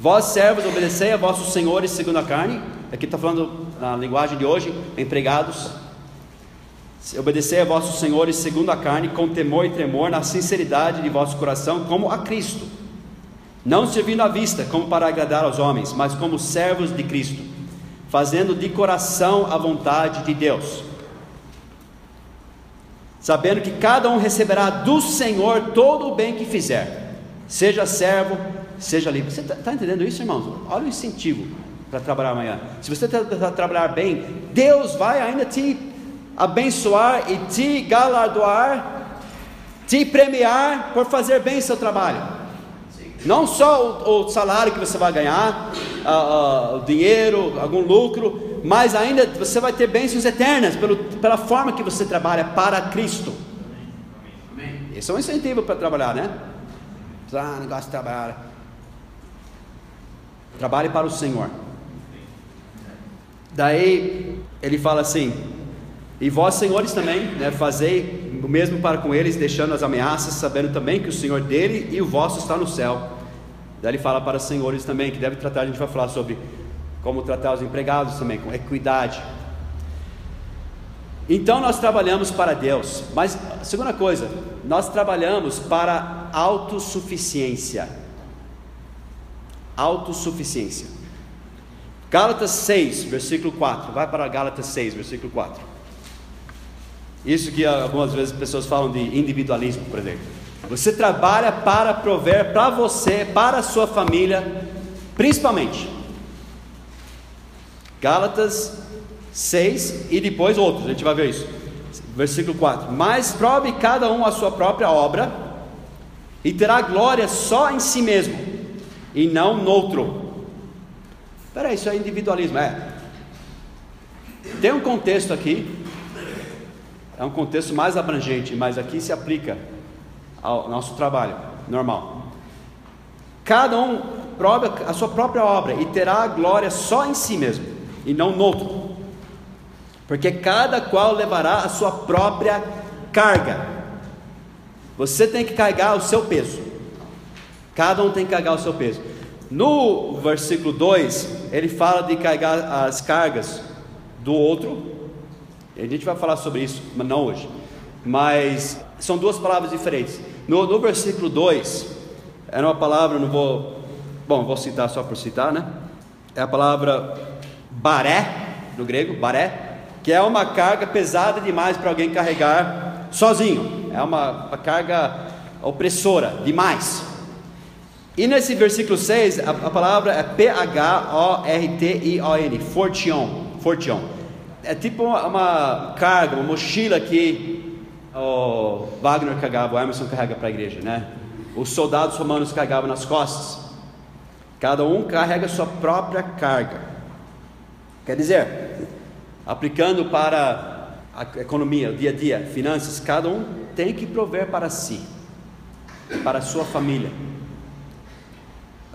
Vós servos, obedecei a vossos senhores segundo a carne. Aqui está falando na linguagem de hoje, empregados. Obedecei a vossos senhores segundo a carne, com temor e tremor, na sinceridade de vosso coração, como a Cristo. Não servindo à vista, como para agradar aos homens, mas como servos de Cristo, fazendo de coração a vontade de Deus sabendo que cada um receberá do Senhor todo o bem que fizer, seja servo, seja livre. Você está tá entendendo isso, irmãos? Olha o incentivo para trabalhar amanhã. Se você está tá, trabalhar bem, Deus vai ainda te abençoar e te galardoar, te premiar por fazer bem seu trabalho. Não só o, o salário que você vai ganhar, uh, uh, o dinheiro, algum lucro, mas ainda você vai ter bênçãos eternas pelo, pela forma que você trabalha para Cristo. Esse é um incentivo para trabalhar, né? Ah, negócio de trabalhar. Trabalhe para o Senhor. Daí ele fala assim: E vós, senhores, também, né, fazei o mesmo para com eles, deixando as ameaças, sabendo também que o Senhor dele e o vosso está no céu. Daí ele fala para os senhores também, que deve tratar, a gente vai falar sobre como tratar os empregados também, com equidade. Então nós trabalhamos para Deus, mas segunda coisa, nós trabalhamos para autossuficiência. Autossuficiência. Gálatas 6, versículo 4. Vai para Gálatas 6, versículo 4. Isso que algumas vezes as pessoas falam de individualismo, por exemplo. Você trabalha para prover para você, para a sua família, principalmente. Gálatas 6 e depois outros, a gente vai ver isso. Versículo 4: Mas prove cada um a sua própria obra, e terá glória só em si mesmo, e não noutro. Peraí, isso é individualismo. É. Tem um contexto aqui, é um contexto mais abrangente, mas aqui se aplica ao nosso trabalho normal. Cada um prova a sua própria obra e terá a glória só em si mesmo e não no outro, porque cada qual levará a sua própria carga. Você tem que carregar o seu peso. Cada um tem que carregar o seu peso. No versículo 2, ele fala de carregar as cargas do outro. A gente vai falar sobre isso, mas não hoje. Mas são duas palavras diferentes. No, no versículo 2, era uma palavra, não vou. Bom, vou citar só por citar, né? É a palavra baré, no grego, baré, que é uma carga pesada demais para alguém carregar sozinho. É uma, uma carga opressora demais. E nesse versículo 6, a, a palavra é P-H-O-R-T-I-O-N, fortion, fortion. É tipo uma, carga, uma mochila que o Wagner carregava, o Emerson carrega para a igreja, né? Os soldados romanos carregavam nas costas. Cada um carrega sua própria carga. Quer dizer, aplicando para a economia, o dia a dia, finanças, cada um tem que prover para si, para a sua família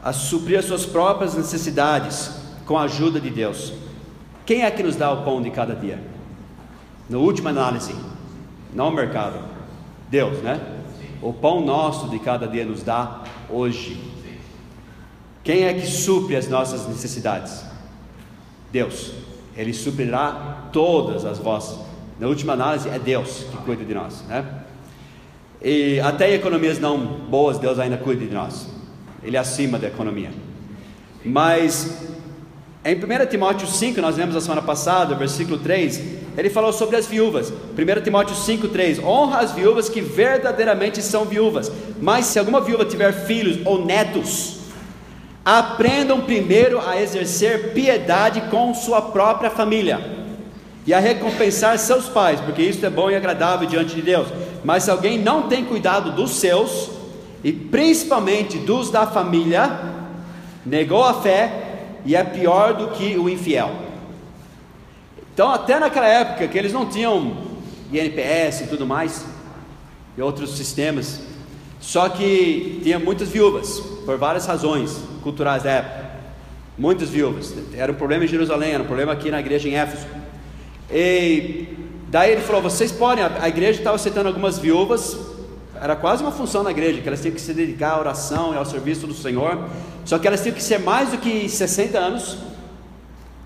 a suprir as suas próprias necessidades com a ajuda de Deus. Quem é que nos dá o pão de cada dia? Na última análise, não o mercado, Deus, né? O pão nosso de cada dia nos dá hoje. Quem é que supre as nossas necessidades? Deus. Ele suprirá todas as vossas. Na última análise, é Deus que cuida de nós, né? E até economias não boas, Deus ainda cuida de nós ele é acima da economia. Mas em 1 Timóteo 5, nós lemos a semana passada, versículo 3, ele falou sobre as viúvas. 1 Timóteo 5, 3: Honra as viúvas que verdadeiramente são viúvas, mas se alguma viúva tiver filhos ou netos, aprendam primeiro a exercer piedade com sua própria família e a recompensar seus pais, porque isso é bom e agradável diante de Deus. Mas se alguém não tem cuidado dos seus, e principalmente dos da família, negou a fé e é pior do que o infiel. Então, até naquela época que eles não tinham INPS e tudo mais, e outros sistemas, só que tinha muitas viúvas, por várias razões culturais da época. Muitas viúvas. Era um problema em Jerusalém, era um problema aqui na igreja em Éfeso. E daí ele falou: vocês podem, a igreja estava aceitando algumas viúvas era quase uma função na igreja, que elas tinham que se dedicar à oração e ao serviço do Senhor. Só que elas tinham que ser mais do que 60 anos.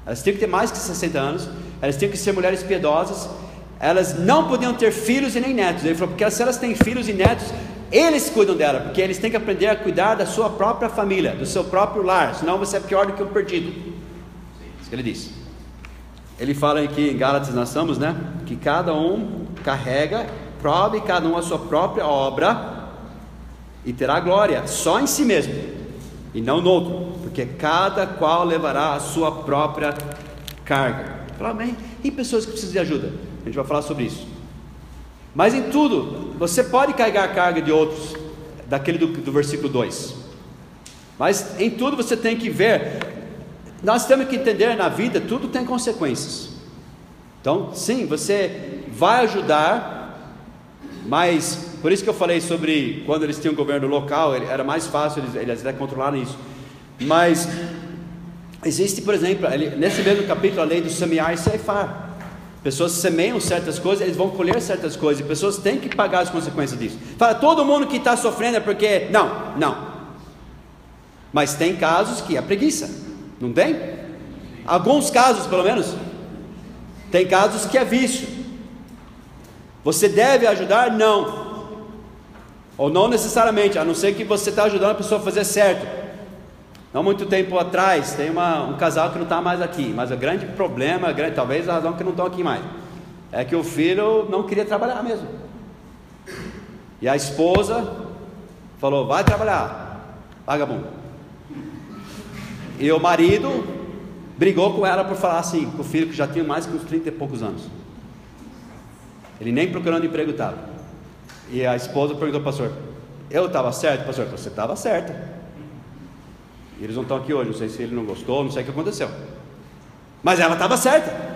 Elas tinham que ter mais que 60 anos. Elas tinham que ser mulheres piedosas. Elas não podiam ter filhos e nem netos. Ele falou, porque se elas têm filhos e netos, eles cuidam dela, porque eles têm que aprender a cuidar da sua própria família, do seu próprio lar, senão você é pior do que um perdido. Isso que ele disse. Ele fala aqui em Gálatas, nós estamos, né? Que cada um carrega prove cada um a sua própria obra e terá glória só em si mesmo e não no outro, porque cada qual levará a sua própria carga. Fala, amém. E pessoas que precisam de ajuda? A gente vai falar sobre isso. Mas em tudo, você pode carregar a carga de outros, daquele do, do versículo 2. Mas em tudo você tem que ver, nós temos que entender na vida, tudo tem consequências. Então, sim, você vai ajudar mas, por isso que eu falei sobre quando eles tinham governo local, era mais fácil eles, eles até isso. Mas, existe, por exemplo, nesse mesmo capítulo, a lei do semear e ceifar. Pessoas semeiam certas coisas, eles vão colher certas coisas, e pessoas têm que pagar as consequências disso. Fala, todo mundo que está sofrendo é porque. Não, não. Mas tem casos que é preguiça, não tem? Alguns casos, pelo menos. Tem casos que é vício. Você deve ajudar? Não. Ou não necessariamente, a não ser que você está ajudando a pessoa a fazer certo. Não muito tempo atrás, tem uma, um casal que não está mais aqui, mas o grande problema, grande, talvez a razão que não estão aqui mais, é que o filho não queria trabalhar mesmo. E a esposa falou: vai trabalhar, vagabundo. E o marido brigou com ela por falar assim, com o filho que já tinha mais que uns 30 e poucos anos. Ele nem procurando emprego estava. E a esposa perguntou ao pastor: Eu estava certo? Pastor, você estava certo. Eles não estão aqui hoje, não sei se ele não gostou, não sei o que aconteceu. Mas ela estava certa.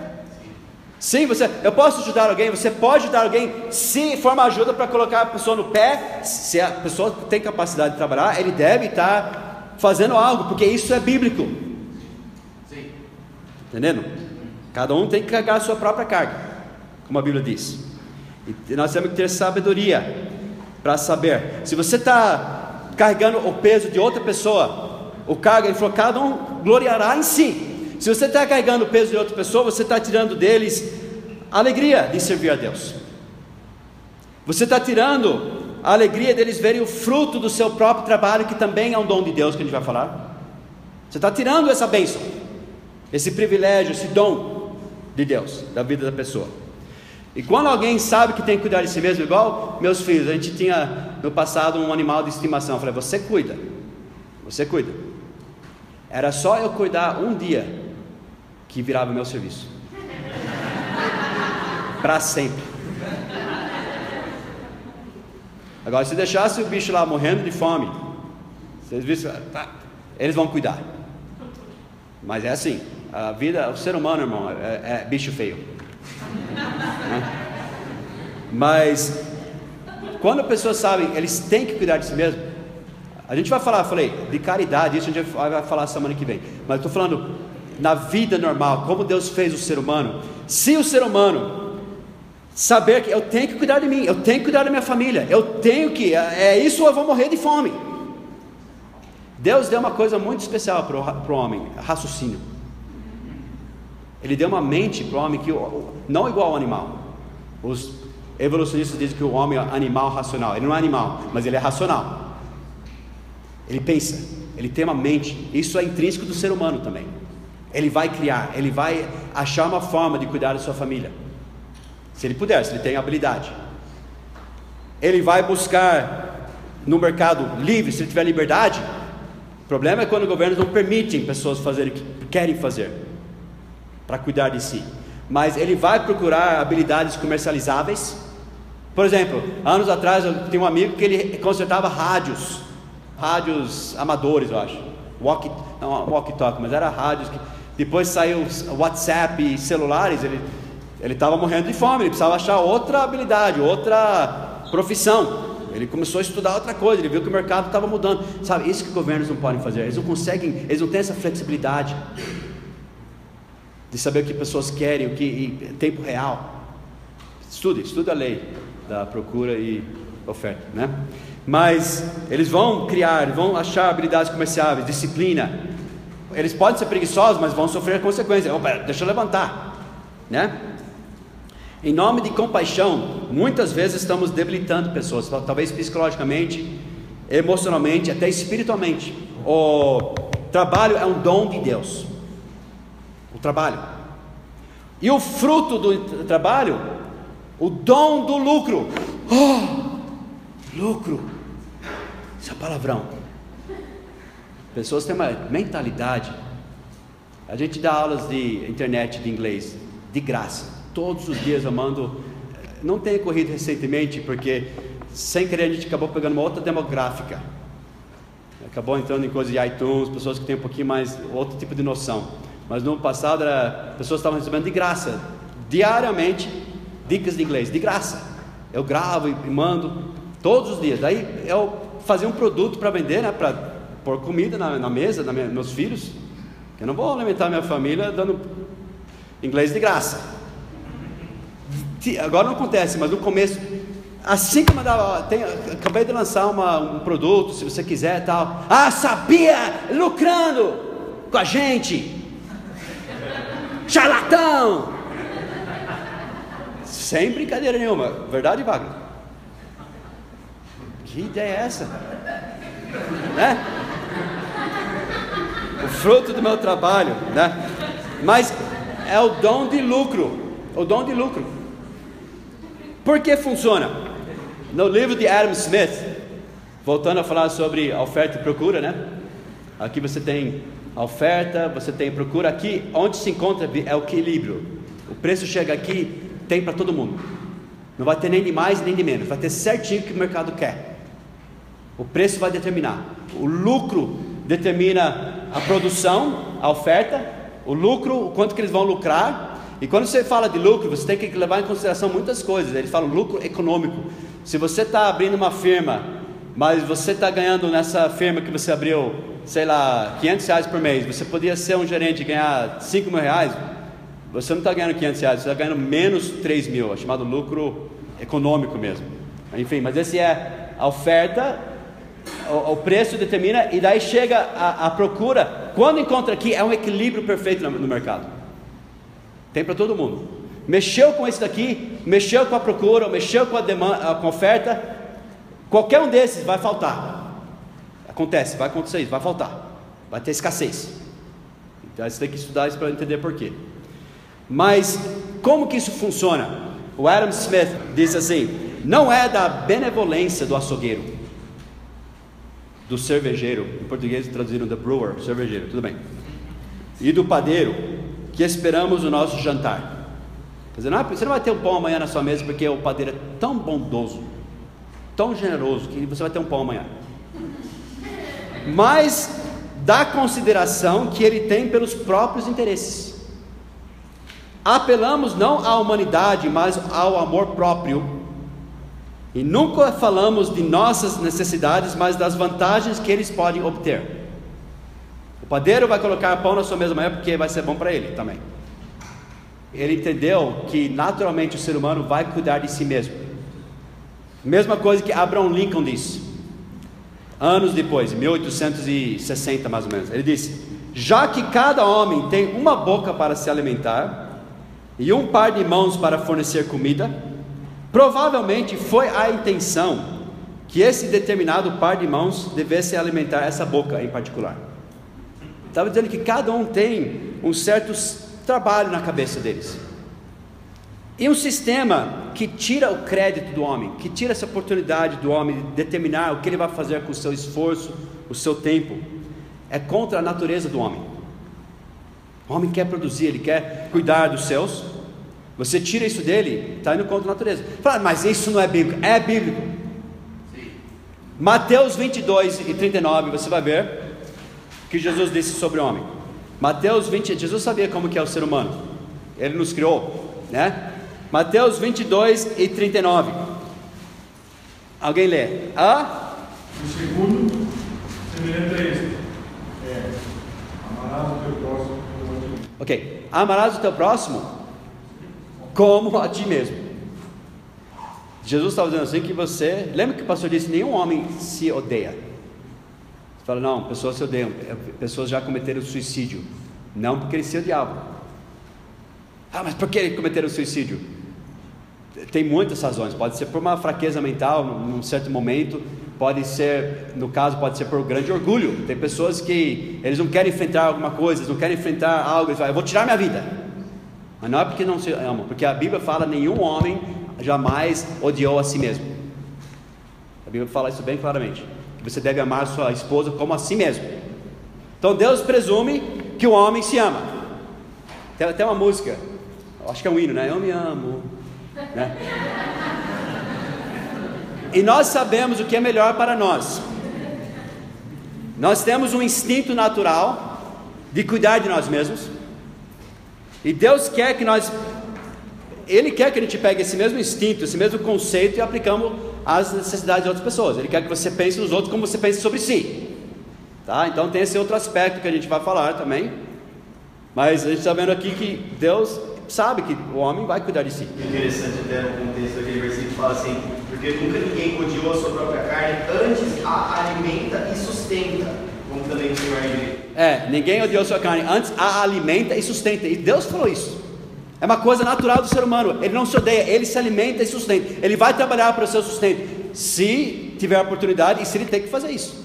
Sim, você, eu posso ajudar alguém, você pode ajudar alguém se for uma ajuda para colocar a pessoa no pé, se a pessoa tem capacidade de trabalhar, ele deve estar fazendo algo, porque isso é bíblico. Sim. Entendendo? Cada um tem que carregar a sua própria carga, como a Bíblia diz. E nós temos que ter sabedoria para saber. Se você está carregando o peso de outra pessoa, o carga, ele falou, cada um gloriará em si. Se você está carregando o peso de outra pessoa, você está tirando deles a alegria de servir a Deus. Você está tirando a alegria deles verem o fruto do seu próprio trabalho, que também é um dom de Deus que a gente vai falar. Você está tirando essa bênção, esse privilégio, esse dom de Deus da vida da pessoa. E quando alguém sabe que tem que cuidar de si mesmo, igual meus filhos, a gente tinha no passado um animal de estimação. Eu falei, você cuida, você cuida. Era só eu cuidar um dia que virava meu serviço. Para sempre. Agora, se deixasse o bicho lá morrendo de fome, vocês vissem, tá, eles vão cuidar. Mas é assim, a vida, o ser humano, irmão, é, é bicho feio. Mas quando as pessoas sabem, eles têm que cuidar de si mesmo. A gente vai falar, falei, de caridade, isso a gente vai falar semana que vem. Mas estou falando na vida normal, como Deus fez o ser humano, se o ser humano saber que eu tenho que cuidar de mim, eu tenho que cuidar da minha família, eu tenho que, é, é isso ou eu vou morrer de fome. Deus deu uma coisa muito especial para o homem, raciocínio. Ele deu uma mente para o homem que não igual ao animal. Os evolucionistas dizem que o homem é animal racional. Ele não é animal, mas ele é racional. Ele pensa, ele tem uma mente. Isso é intrínseco do ser humano também. Ele vai criar, ele vai achar uma forma de cuidar da sua família. Se ele puder, se ele tem habilidade. Ele vai buscar no mercado livre, se ele tiver liberdade. O problema é quando os governos não permitem pessoas fazerem o que querem fazer para cuidar de si. Mas ele vai procurar habilidades comercializáveis. Por exemplo, anos atrás eu tinha um amigo que ele consertava rádios, rádios amadores, eu acho. Walkie, não walkie talk, mas era rádios que depois saiu WhatsApp e celulares, ele ele estava morrendo de fome, ele precisava achar outra habilidade, outra profissão. Ele começou a estudar outra coisa, ele viu que o mercado estava mudando. Sabe, isso que governos não podem fazer, eles não conseguem, eles não têm essa flexibilidade de saber o que pessoas querem, o que em tempo real. Estude, estude a lei da procura e oferta, né? Mas eles vão criar, vão achar habilidades comerciais, disciplina, eles podem ser preguiçosos, mas vão sofrer consequências. Opa, deixa eu levantar, né? Em nome de compaixão, muitas vezes estamos debilitando pessoas, talvez psicologicamente, emocionalmente, até espiritualmente. O trabalho é um dom de Deus. O trabalho. E o fruto do trabalho, o dom do lucro. Oh, lucro. Isso é palavrão. Pessoas têm uma mentalidade. A gente dá aulas de internet de inglês de graça. Todos os dias eu mando. Não tenho corrido recentemente porque sem querer a gente acabou pegando uma outra demográfica. Acabou entrando em coisas de iTunes, pessoas que têm um pouquinho mais outro tipo de noção. Mas no passado era, pessoas estavam recebendo de graça, diariamente, dicas de inglês, de graça. Eu gravo e mando todos os dias. Daí eu fazia um produto para vender, né, para pôr comida na, na mesa dos meus filhos. Eu não vou alimentar minha família dando inglês de graça. Agora não acontece, mas no começo, assim que eu mandava, tem, acabei de lançar uma, um produto, se você quiser tal. Ah, sabia, lucrando com a gente. Charlatão! Sem brincadeira nenhuma, verdade, Wagner? Que ideia é essa? Né? o fruto do meu trabalho, né? Mas é o dom de lucro, o dom de lucro. Por que funciona? No livro de Adam Smith, voltando a falar sobre oferta e procura, né? Aqui você tem a oferta, você tem procura. Aqui, onde se encontra é o equilíbrio. O preço chega aqui, tem para todo mundo. Não vai ter nem de mais nem de menos. Vai ter certinho o que o mercado quer. O preço vai determinar. O lucro determina a produção, a oferta, o lucro, o quanto que eles vão lucrar. E quando você fala de lucro, você tem que levar em consideração muitas coisas. Eles falam lucro econômico. Se você está abrindo uma firma, mas você está ganhando nessa firma que você abriu, sei lá, 500 reais por mês, você podia ser um gerente e ganhar 5 mil reais, você não está ganhando 500 reais, você está ganhando menos 3 mil, é chamado lucro econômico mesmo. Enfim, mas esse é a oferta, o, o preço determina, e daí chega a, a, procura. Quando encontra aqui, é um equilíbrio perfeito no, no mercado. Tem para todo mundo. Mexeu com esse daqui, mexeu com a procura, mexeu com a, demanda, com a oferta, qualquer um desses vai faltar. Acontece, vai acontecer isso, vai faltar. Vai ter escassez. Então você tem que estudar isso para entender por quê. Mas como que isso funciona? O Adam Smith diz assim: não é da benevolência do açougueiro, do cervejeiro, em português traduziram the brewer, cervejeiro, tudo bem, e do padeiro, que esperamos o nosso jantar. Quer dizer, não é, você não vai ter um pão amanhã na sua mesa porque o padeiro é tão bondoso, tão generoso, que você vai ter um pão amanhã. Mas da consideração que ele tem pelos próprios interesses. Apelamos não à humanidade, mas ao amor próprio. E nunca falamos de nossas necessidades, mas das vantagens que eles podem obter. O padeiro vai colocar pão na sua mesa amanhã porque vai ser bom para ele também. Ele entendeu que naturalmente o ser humano vai cuidar de si mesmo. Mesma coisa que Abraham Lincoln disse. Anos depois, 1860 mais ou menos. Ele disse: Já que cada homem tem uma boca para se alimentar, e um par de mãos para fornecer comida, provavelmente foi a intenção que esse determinado par de mãos devesse alimentar essa boca em particular. Estava dizendo que cada um tem um certo trabalho na cabeça deles. E um sistema que tira o crédito do homem, que tira essa oportunidade do homem de determinar o que ele vai fazer com o seu esforço, o seu tempo, é contra a natureza do homem. O homem quer produzir, ele quer cuidar dos seus. Você tira isso dele, está indo contra a natureza. Fala, mas isso não é bíblico. É bíblico. Sim. Mateus 22 e 39, você vai ver que Jesus disse sobre o homem. Mateus 20, Jesus sabia como que é o ser humano. Ele nos criou, né? Mateus 22 e 39. Alguém lê? Ah? O segundo, semelhante a este, é amarás o teu próximo Ok, amarás o teu próximo como a ti mesmo. Jesus estava dizendo assim que você. Lembra que o pastor disse: nenhum homem se odeia. Você fala, não, pessoas se odeiam, é, pessoas já cometeram suicídio. Não porque eles se odiavam. Ah, mas por que cometeram suicídio? Tem muitas razões. Pode ser por uma fraqueza mental, num certo momento, pode ser, no caso, pode ser por grande orgulho. Tem pessoas que eles não querem enfrentar alguma coisa, eles não querem enfrentar algo, eles falam, eu vou tirar minha vida. Mas não é porque não se amam, porque a Bíblia fala nenhum homem jamais odiou a si mesmo. A Bíblia fala isso bem claramente. Que você deve amar sua esposa como a si mesmo. Então Deus presume que o homem se ama. Tem até uma música, acho que é um hino, né? Eu me amo. Né? E nós sabemos o que é melhor para nós. Nós temos um instinto natural de cuidar de nós mesmos. E Deus quer que nós, Ele quer que a gente pegue esse mesmo instinto, esse mesmo conceito e aplicamos às necessidades de outras pessoas. Ele quer que você pense nos outros como você pensa sobre si. Tá? Então tem esse outro aspecto que a gente vai falar também. Mas a gente está vendo aqui que Deus sabe que o homem vai cuidar de si. Interessante até no contexto daquele versículo que fala assim, porque nunca ninguém odiou a sua própria carne, antes a alimenta e sustenta, como também o Senhor É, ninguém odiou a sua carne, antes a alimenta e sustenta. E Deus falou isso. É uma coisa natural do ser humano. Ele não se odeia, ele se alimenta e sustenta. Ele vai trabalhar para o seu sustento, se tiver a oportunidade e se ele tem que fazer isso.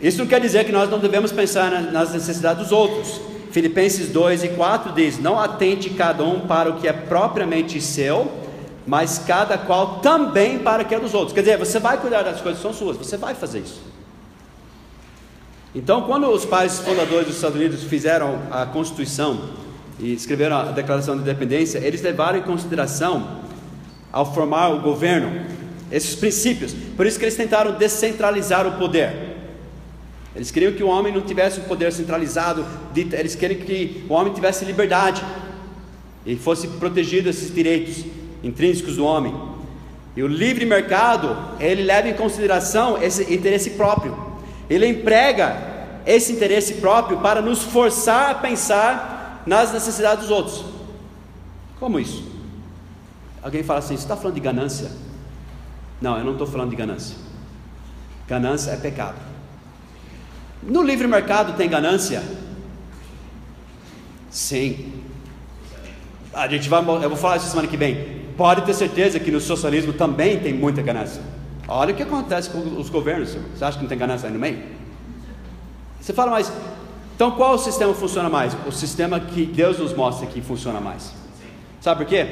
Isso não quer dizer que nós não devemos pensar nas necessidades dos outros. Filipenses 2 e 4 diz: Não atente cada um para o que é propriamente seu, mas cada qual também para o que é dos outros. Quer dizer, você vai cuidar das coisas que são suas, você vai fazer isso. Então, quando os pais fundadores dos Estados Unidos fizeram a Constituição e escreveram a Declaração de Independência, eles levaram em consideração, ao formar o governo, esses princípios. Por isso que eles tentaram descentralizar o poder. Eles queriam que o homem não tivesse um poder centralizado, eles queriam que o homem tivesse liberdade e fosse protegido desses direitos intrínsecos do homem. E o livre mercado, ele leva em consideração esse interesse próprio. Ele emprega esse interesse próprio para nos forçar a pensar nas necessidades dos outros. Como isso? Alguém fala assim: você está falando de ganância? Não, eu não estou falando de ganância. Ganância é pecado. No livre mercado tem ganância? Sim. A gente vai, eu vou falar isso semana que vem. Pode ter certeza que no socialismo também tem muita ganância. Olha o que acontece com os governos. Você acha que não tem ganância aí no meio? Você fala, mas então qual o sistema funciona mais? O sistema que Deus nos mostra que funciona mais. Sabe por quê?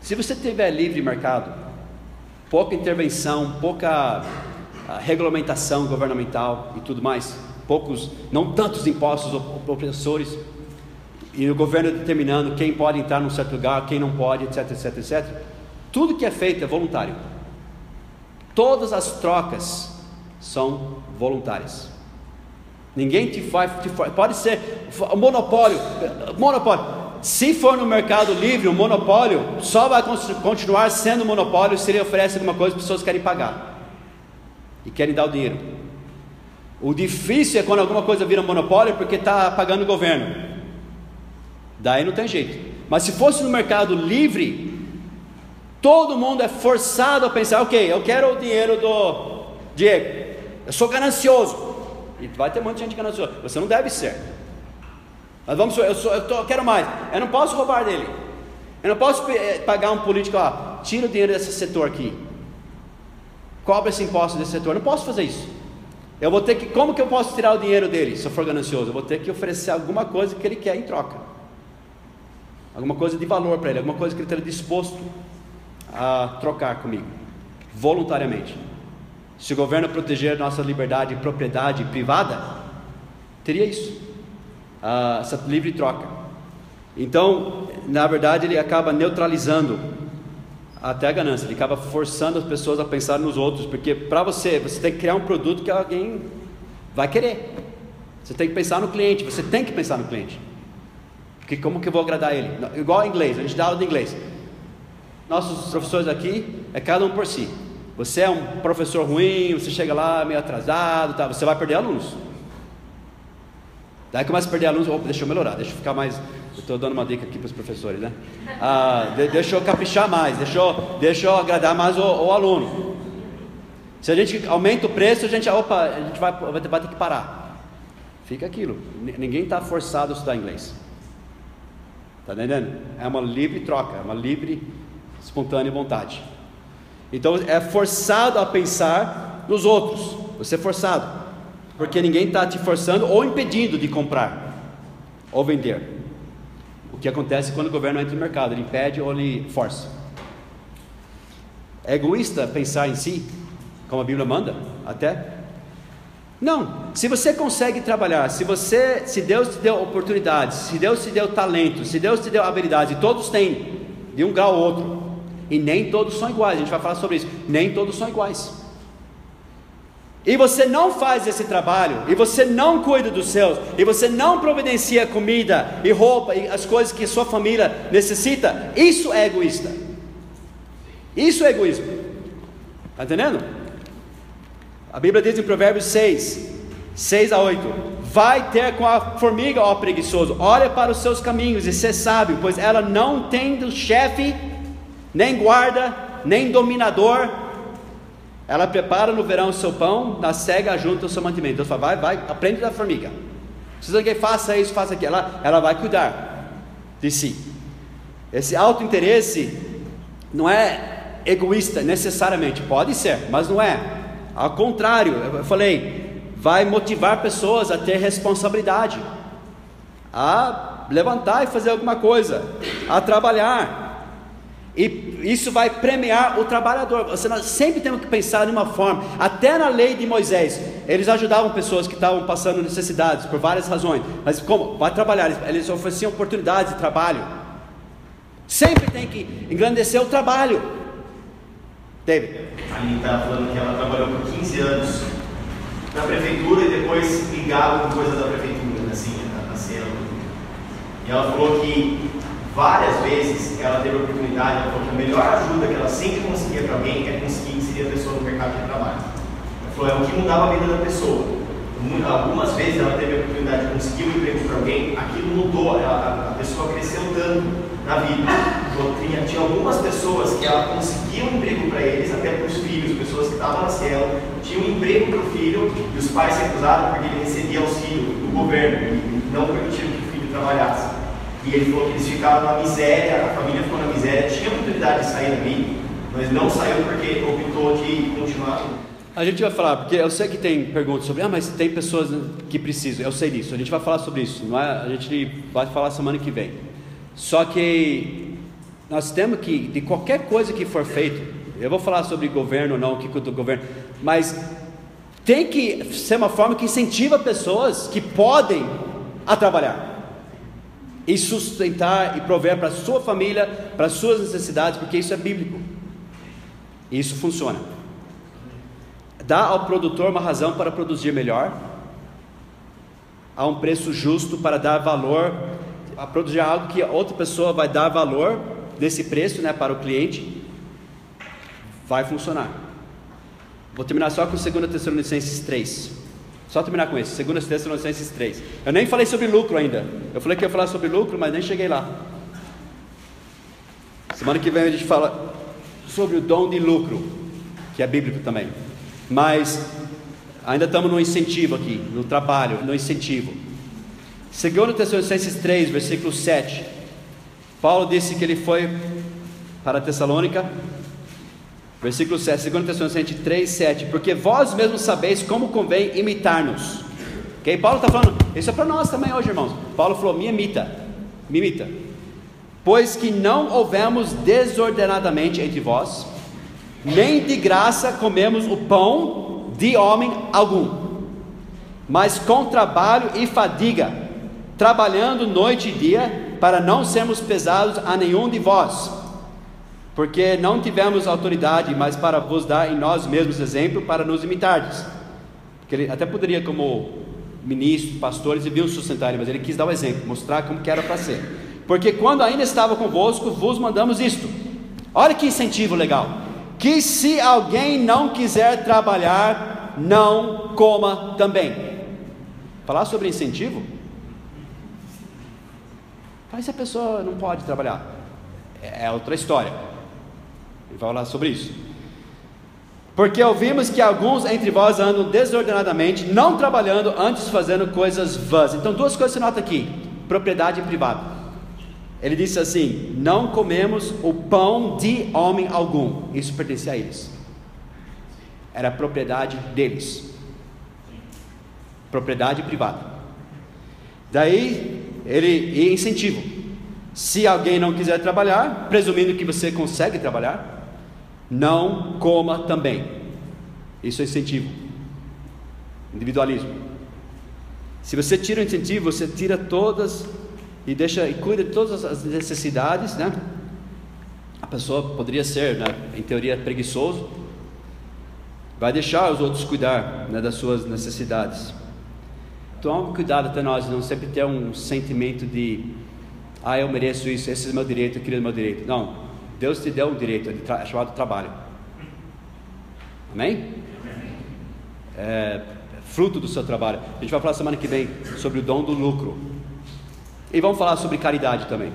Se você tiver livre mercado, pouca intervenção, pouca regulamentação governamental e tudo mais, poucos, não tantos impostos opressores, e o governo determinando quem pode entrar num certo lugar, quem não pode, etc, etc, etc. Tudo que é feito é voluntário. Todas as trocas são voluntárias. Ninguém te faz, te faz pode ser monopólio, monopólio. Se for no mercado livre, o monopólio só vai continuar sendo monopólio se ele oferece alguma coisa que as pessoas querem pagar e querem dar o dinheiro. O difícil é quando alguma coisa vira monopólio porque está pagando o governo. Daí não tem jeito. Mas se fosse no mercado livre, todo mundo é forçado a pensar: ok, eu quero o dinheiro do Diego, eu sou ganancioso. E vai ter um monte de gente gananciosa. Você não deve ser. Mas vamos eu, sou, eu, tô, eu quero mais. Eu não posso roubar dele. Eu não posso eh, pagar um político, ó, tira o dinheiro desse setor aqui. Cobra esse imposto desse setor. Não posso fazer isso. Eu vou ter que, como que eu posso tirar o dinheiro dele se eu for ganancioso? Eu vou ter que oferecer alguma coisa que ele quer em troca. Alguma coisa de valor para ele, alguma coisa que ele esteja disposto a trocar comigo, voluntariamente. Se o governo proteger nossa liberdade e propriedade privada, teria isso, ah, essa livre troca. Então, na verdade, ele acaba neutralizando até a ganância, ele acaba forçando as pessoas a pensar nos outros, porque para você, você tem que criar um produto que alguém vai querer. Você tem que pensar no cliente, você tem que pensar no cliente. Porque como que eu vou agradar ele? Igual inglês, a gente dá aula de inglês. Nossos professores aqui é cada um por si. Você é um professor ruim, você chega lá meio atrasado, tá? você vai perder alunos. Daí começa a perder alunos, opa, deixa eu melhorar, deixa eu ficar mais. Eu estou dando uma dica aqui para os professores, né? Ah, de, deixa eu caprichar mais, deixa eu, deixa eu agradar mais o, o, aluno. Se a gente aumenta o preço, a gente, opa, a gente vai, vai, ter que parar. Fica aquilo. Ninguém está forçado a estudar inglês. Está entendendo? É uma livre troca, é uma livre, espontânea vontade. Então é forçado a pensar nos outros. Você é forçado, porque ninguém está te forçando ou impedindo de comprar ou vender. O que acontece quando o governo entra no mercado, ele impede ou ele força. É egoísta pensar em si, como a Bíblia manda, até? Não. Se você consegue trabalhar, se você, se Deus te deu oportunidades, se Deus te deu talento, se Deus te deu habilidade, todos têm, de um grau ou outro. E nem todos são iguais, a gente vai falar sobre isso. Nem todos são iguais. E você não faz esse trabalho, e você não cuida dos seus, e você não providencia comida e roupa e as coisas que sua família necessita, isso é egoísta. Isso é egoísmo. Está entendendo? A Bíblia diz em Provérbios 6, 6 a 8: Vai ter com a formiga, ó preguiçoso, olha para os seus caminhos e ser sábio, pois ela não tem do chefe nem guarda, nem dominador. Ela prepara no verão o seu pão, na cega junta o seu mantimento. Deus fala, vai, vai, aprende da formiga. Precisa que faça isso, faça aquilo. Ela, ela vai cuidar de si. Esse auto-interesse não é egoísta necessariamente, pode ser, mas não é. Ao contrário, eu falei, vai motivar pessoas a ter responsabilidade, a levantar e fazer alguma coisa, a trabalhar. E isso vai premiar o trabalhador. Você, sempre temos que pensar de uma forma. Até na lei de Moisés, eles ajudavam pessoas que estavam passando necessidades por várias razões. Mas como? Vai trabalhar. Eles ofereciam oportunidades de trabalho. Sempre tem que engrandecer o trabalho. David. A Aline estava falando que ela trabalhou por 15 anos na prefeitura e depois ligado com coisas da prefeitura, assim, na, na cena. E ela falou que várias vezes ela teve a oportunidade, ela falou que a melhor ajuda que ela sempre conseguia para alguém é conseguir inserir a pessoa no mercado de trabalho. Ela falou, é o que mudava a vida da pessoa. Algumas vezes ela teve a oportunidade de conseguir um emprego para alguém, aquilo mudou, ela, a pessoa cresceu tanto na vida. Tinha, tinha algumas pessoas que ela conseguia um emprego para eles, até para os filhos, pessoas que estavam na cela, tinha um emprego para o filho e os pais se recusaram porque ele recebia auxílio do governo e não permitiram que o filho trabalhasse. E ele falou que eles ficaram na miséria, a família ficou na miséria, tinha oportunidade de sair dali, mas não saiu porque optou de continuar a gente vai falar, porque eu sei que tem perguntas sobre, ah, mas tem pessoas que precisam, eu sei disso, a gente vai falar sobre isso, não é? A gente vai falar semana que vem. Só que nós temos que, de qualquer coisa que for feito, eu vou falar sobre governo ou não, o que o governo, mas tem que ser uma forma que incentiva pessoas que podem a trabalhar e sustentar e prover para a sua família, para as suas necessidades, porque isso é bíblico. E isso funciona dá ao produtor uma razão para produzir melhor, a um preço justo para dar valor, a produzir algo que outra pessoa vai dar valor desse preço né, para o cliente, vai funcionar. Vou terminar só com 2 Tessalonicenses 3. Só terminar com esse, 2 Tessalonicenses 3. Eu nem falei sobre lucro ainda. Eu falei que ia falar sobre lucro, mas nem cheguei lá. Semana que vem a gente fala sobre o dom de lucro, que é bíblico também. Mas ainda estamos no incentivo aqui, no trabalho, no incentivo. Segundo Tessalonicenses 3, versículo 7, Paulo disse que ele foi para Tessalônica, versículo 7, 2 Tessalonicenses 3, 7, porque vós mesmos sabeis como convém imitar-nos. Ok? Paulo está falando, isso é para nós também hoje, irmãos. Paulo falou, me imita, me imita. Pois que não houvemos desordenadamente entre vós, nem de graça comemos o pão de homem algum, mas com trabalho e fadiga, trabalhando noite e dia, para não sermos pesados a nenhum de vós, porque não tivemos autoridade, mas para vos dar em nós mesmos exemplo para nos imitardes. Porque ele até poderia, como ministro, pastores, e viam sustentar mas ele quis dar o exemplo, mostrar como que era para ser. Porque quando ainda estava convosco, vos mandamos isto. Olha que incentivo legal que se alguém não quiser trabalhar, não coma também. Falar sobre incentivo? Mas se a pessoa não pode trabalhar, é outra história. Ele vai falar sobre isso. Porque ouvimos que alguns entre vós andam desordenadamente, não trabalhando, antes fazendo coisas vãs. Então, duas coisas você nota aqui: propriedade privada. Ele disse assim: Não comemos o pão de homem algum. Isso pertencia a eles. Era propriedade deles. Propriedade privada. Daí ele incentivo. Se alguém não quiser trabalhar, presumindo que você consegue trabalhar, não coma também. Isso é incentivo. Individualismo. Se você tira o incentivo, você tira todas e deixa e cuida de todas as necessidades, né? A pessoa poderia ser, né, em teoria, preguiçoso, vai deixar os outros cuidar né, das suas necessidades. Tome cuidado até nós, não sempre ter um sentimento de, ah, eu mereço isso, esse é meu direito, eu queria o meu direito. Não, Deus te deu um direito, é chamado trabalho. Amém? É, fruto do seu trabalho. A gente vai falar semana que vem sobre o dom do lucro. E vamos falar sobre caridade também,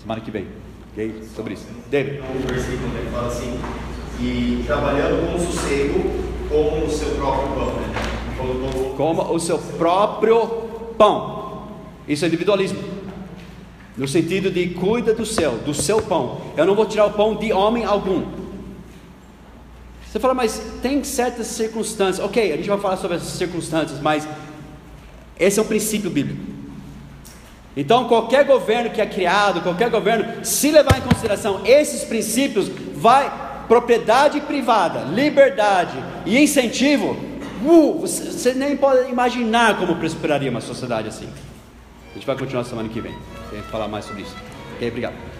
semana que vem. Ok? Sobre isso. David. Um versículo que fala assim: e trabalhando com sossego, como o seu próprio pão. Né? Como o seu próprio pão. Isso é individualismo. No sentido de cuida do céu, do seu pão. Eu não vou tirar o pão de homem algum. Você fala, mas tem certas circunstâncias. Ok, a gente vai falar sobre essas circunstâncias, mas esse é um princípio bíblico. Então, qualquer governo que é criado, qualquer governo, se levar em consideração esses princípios, vai propriedade privada, liberdade e incentivo. Uh, você nem pode imaginar como prosperaria uma sociedade assim. A gente vai continuar semana que vem. Tem que falar mais sobre isso. Ok, obrigado.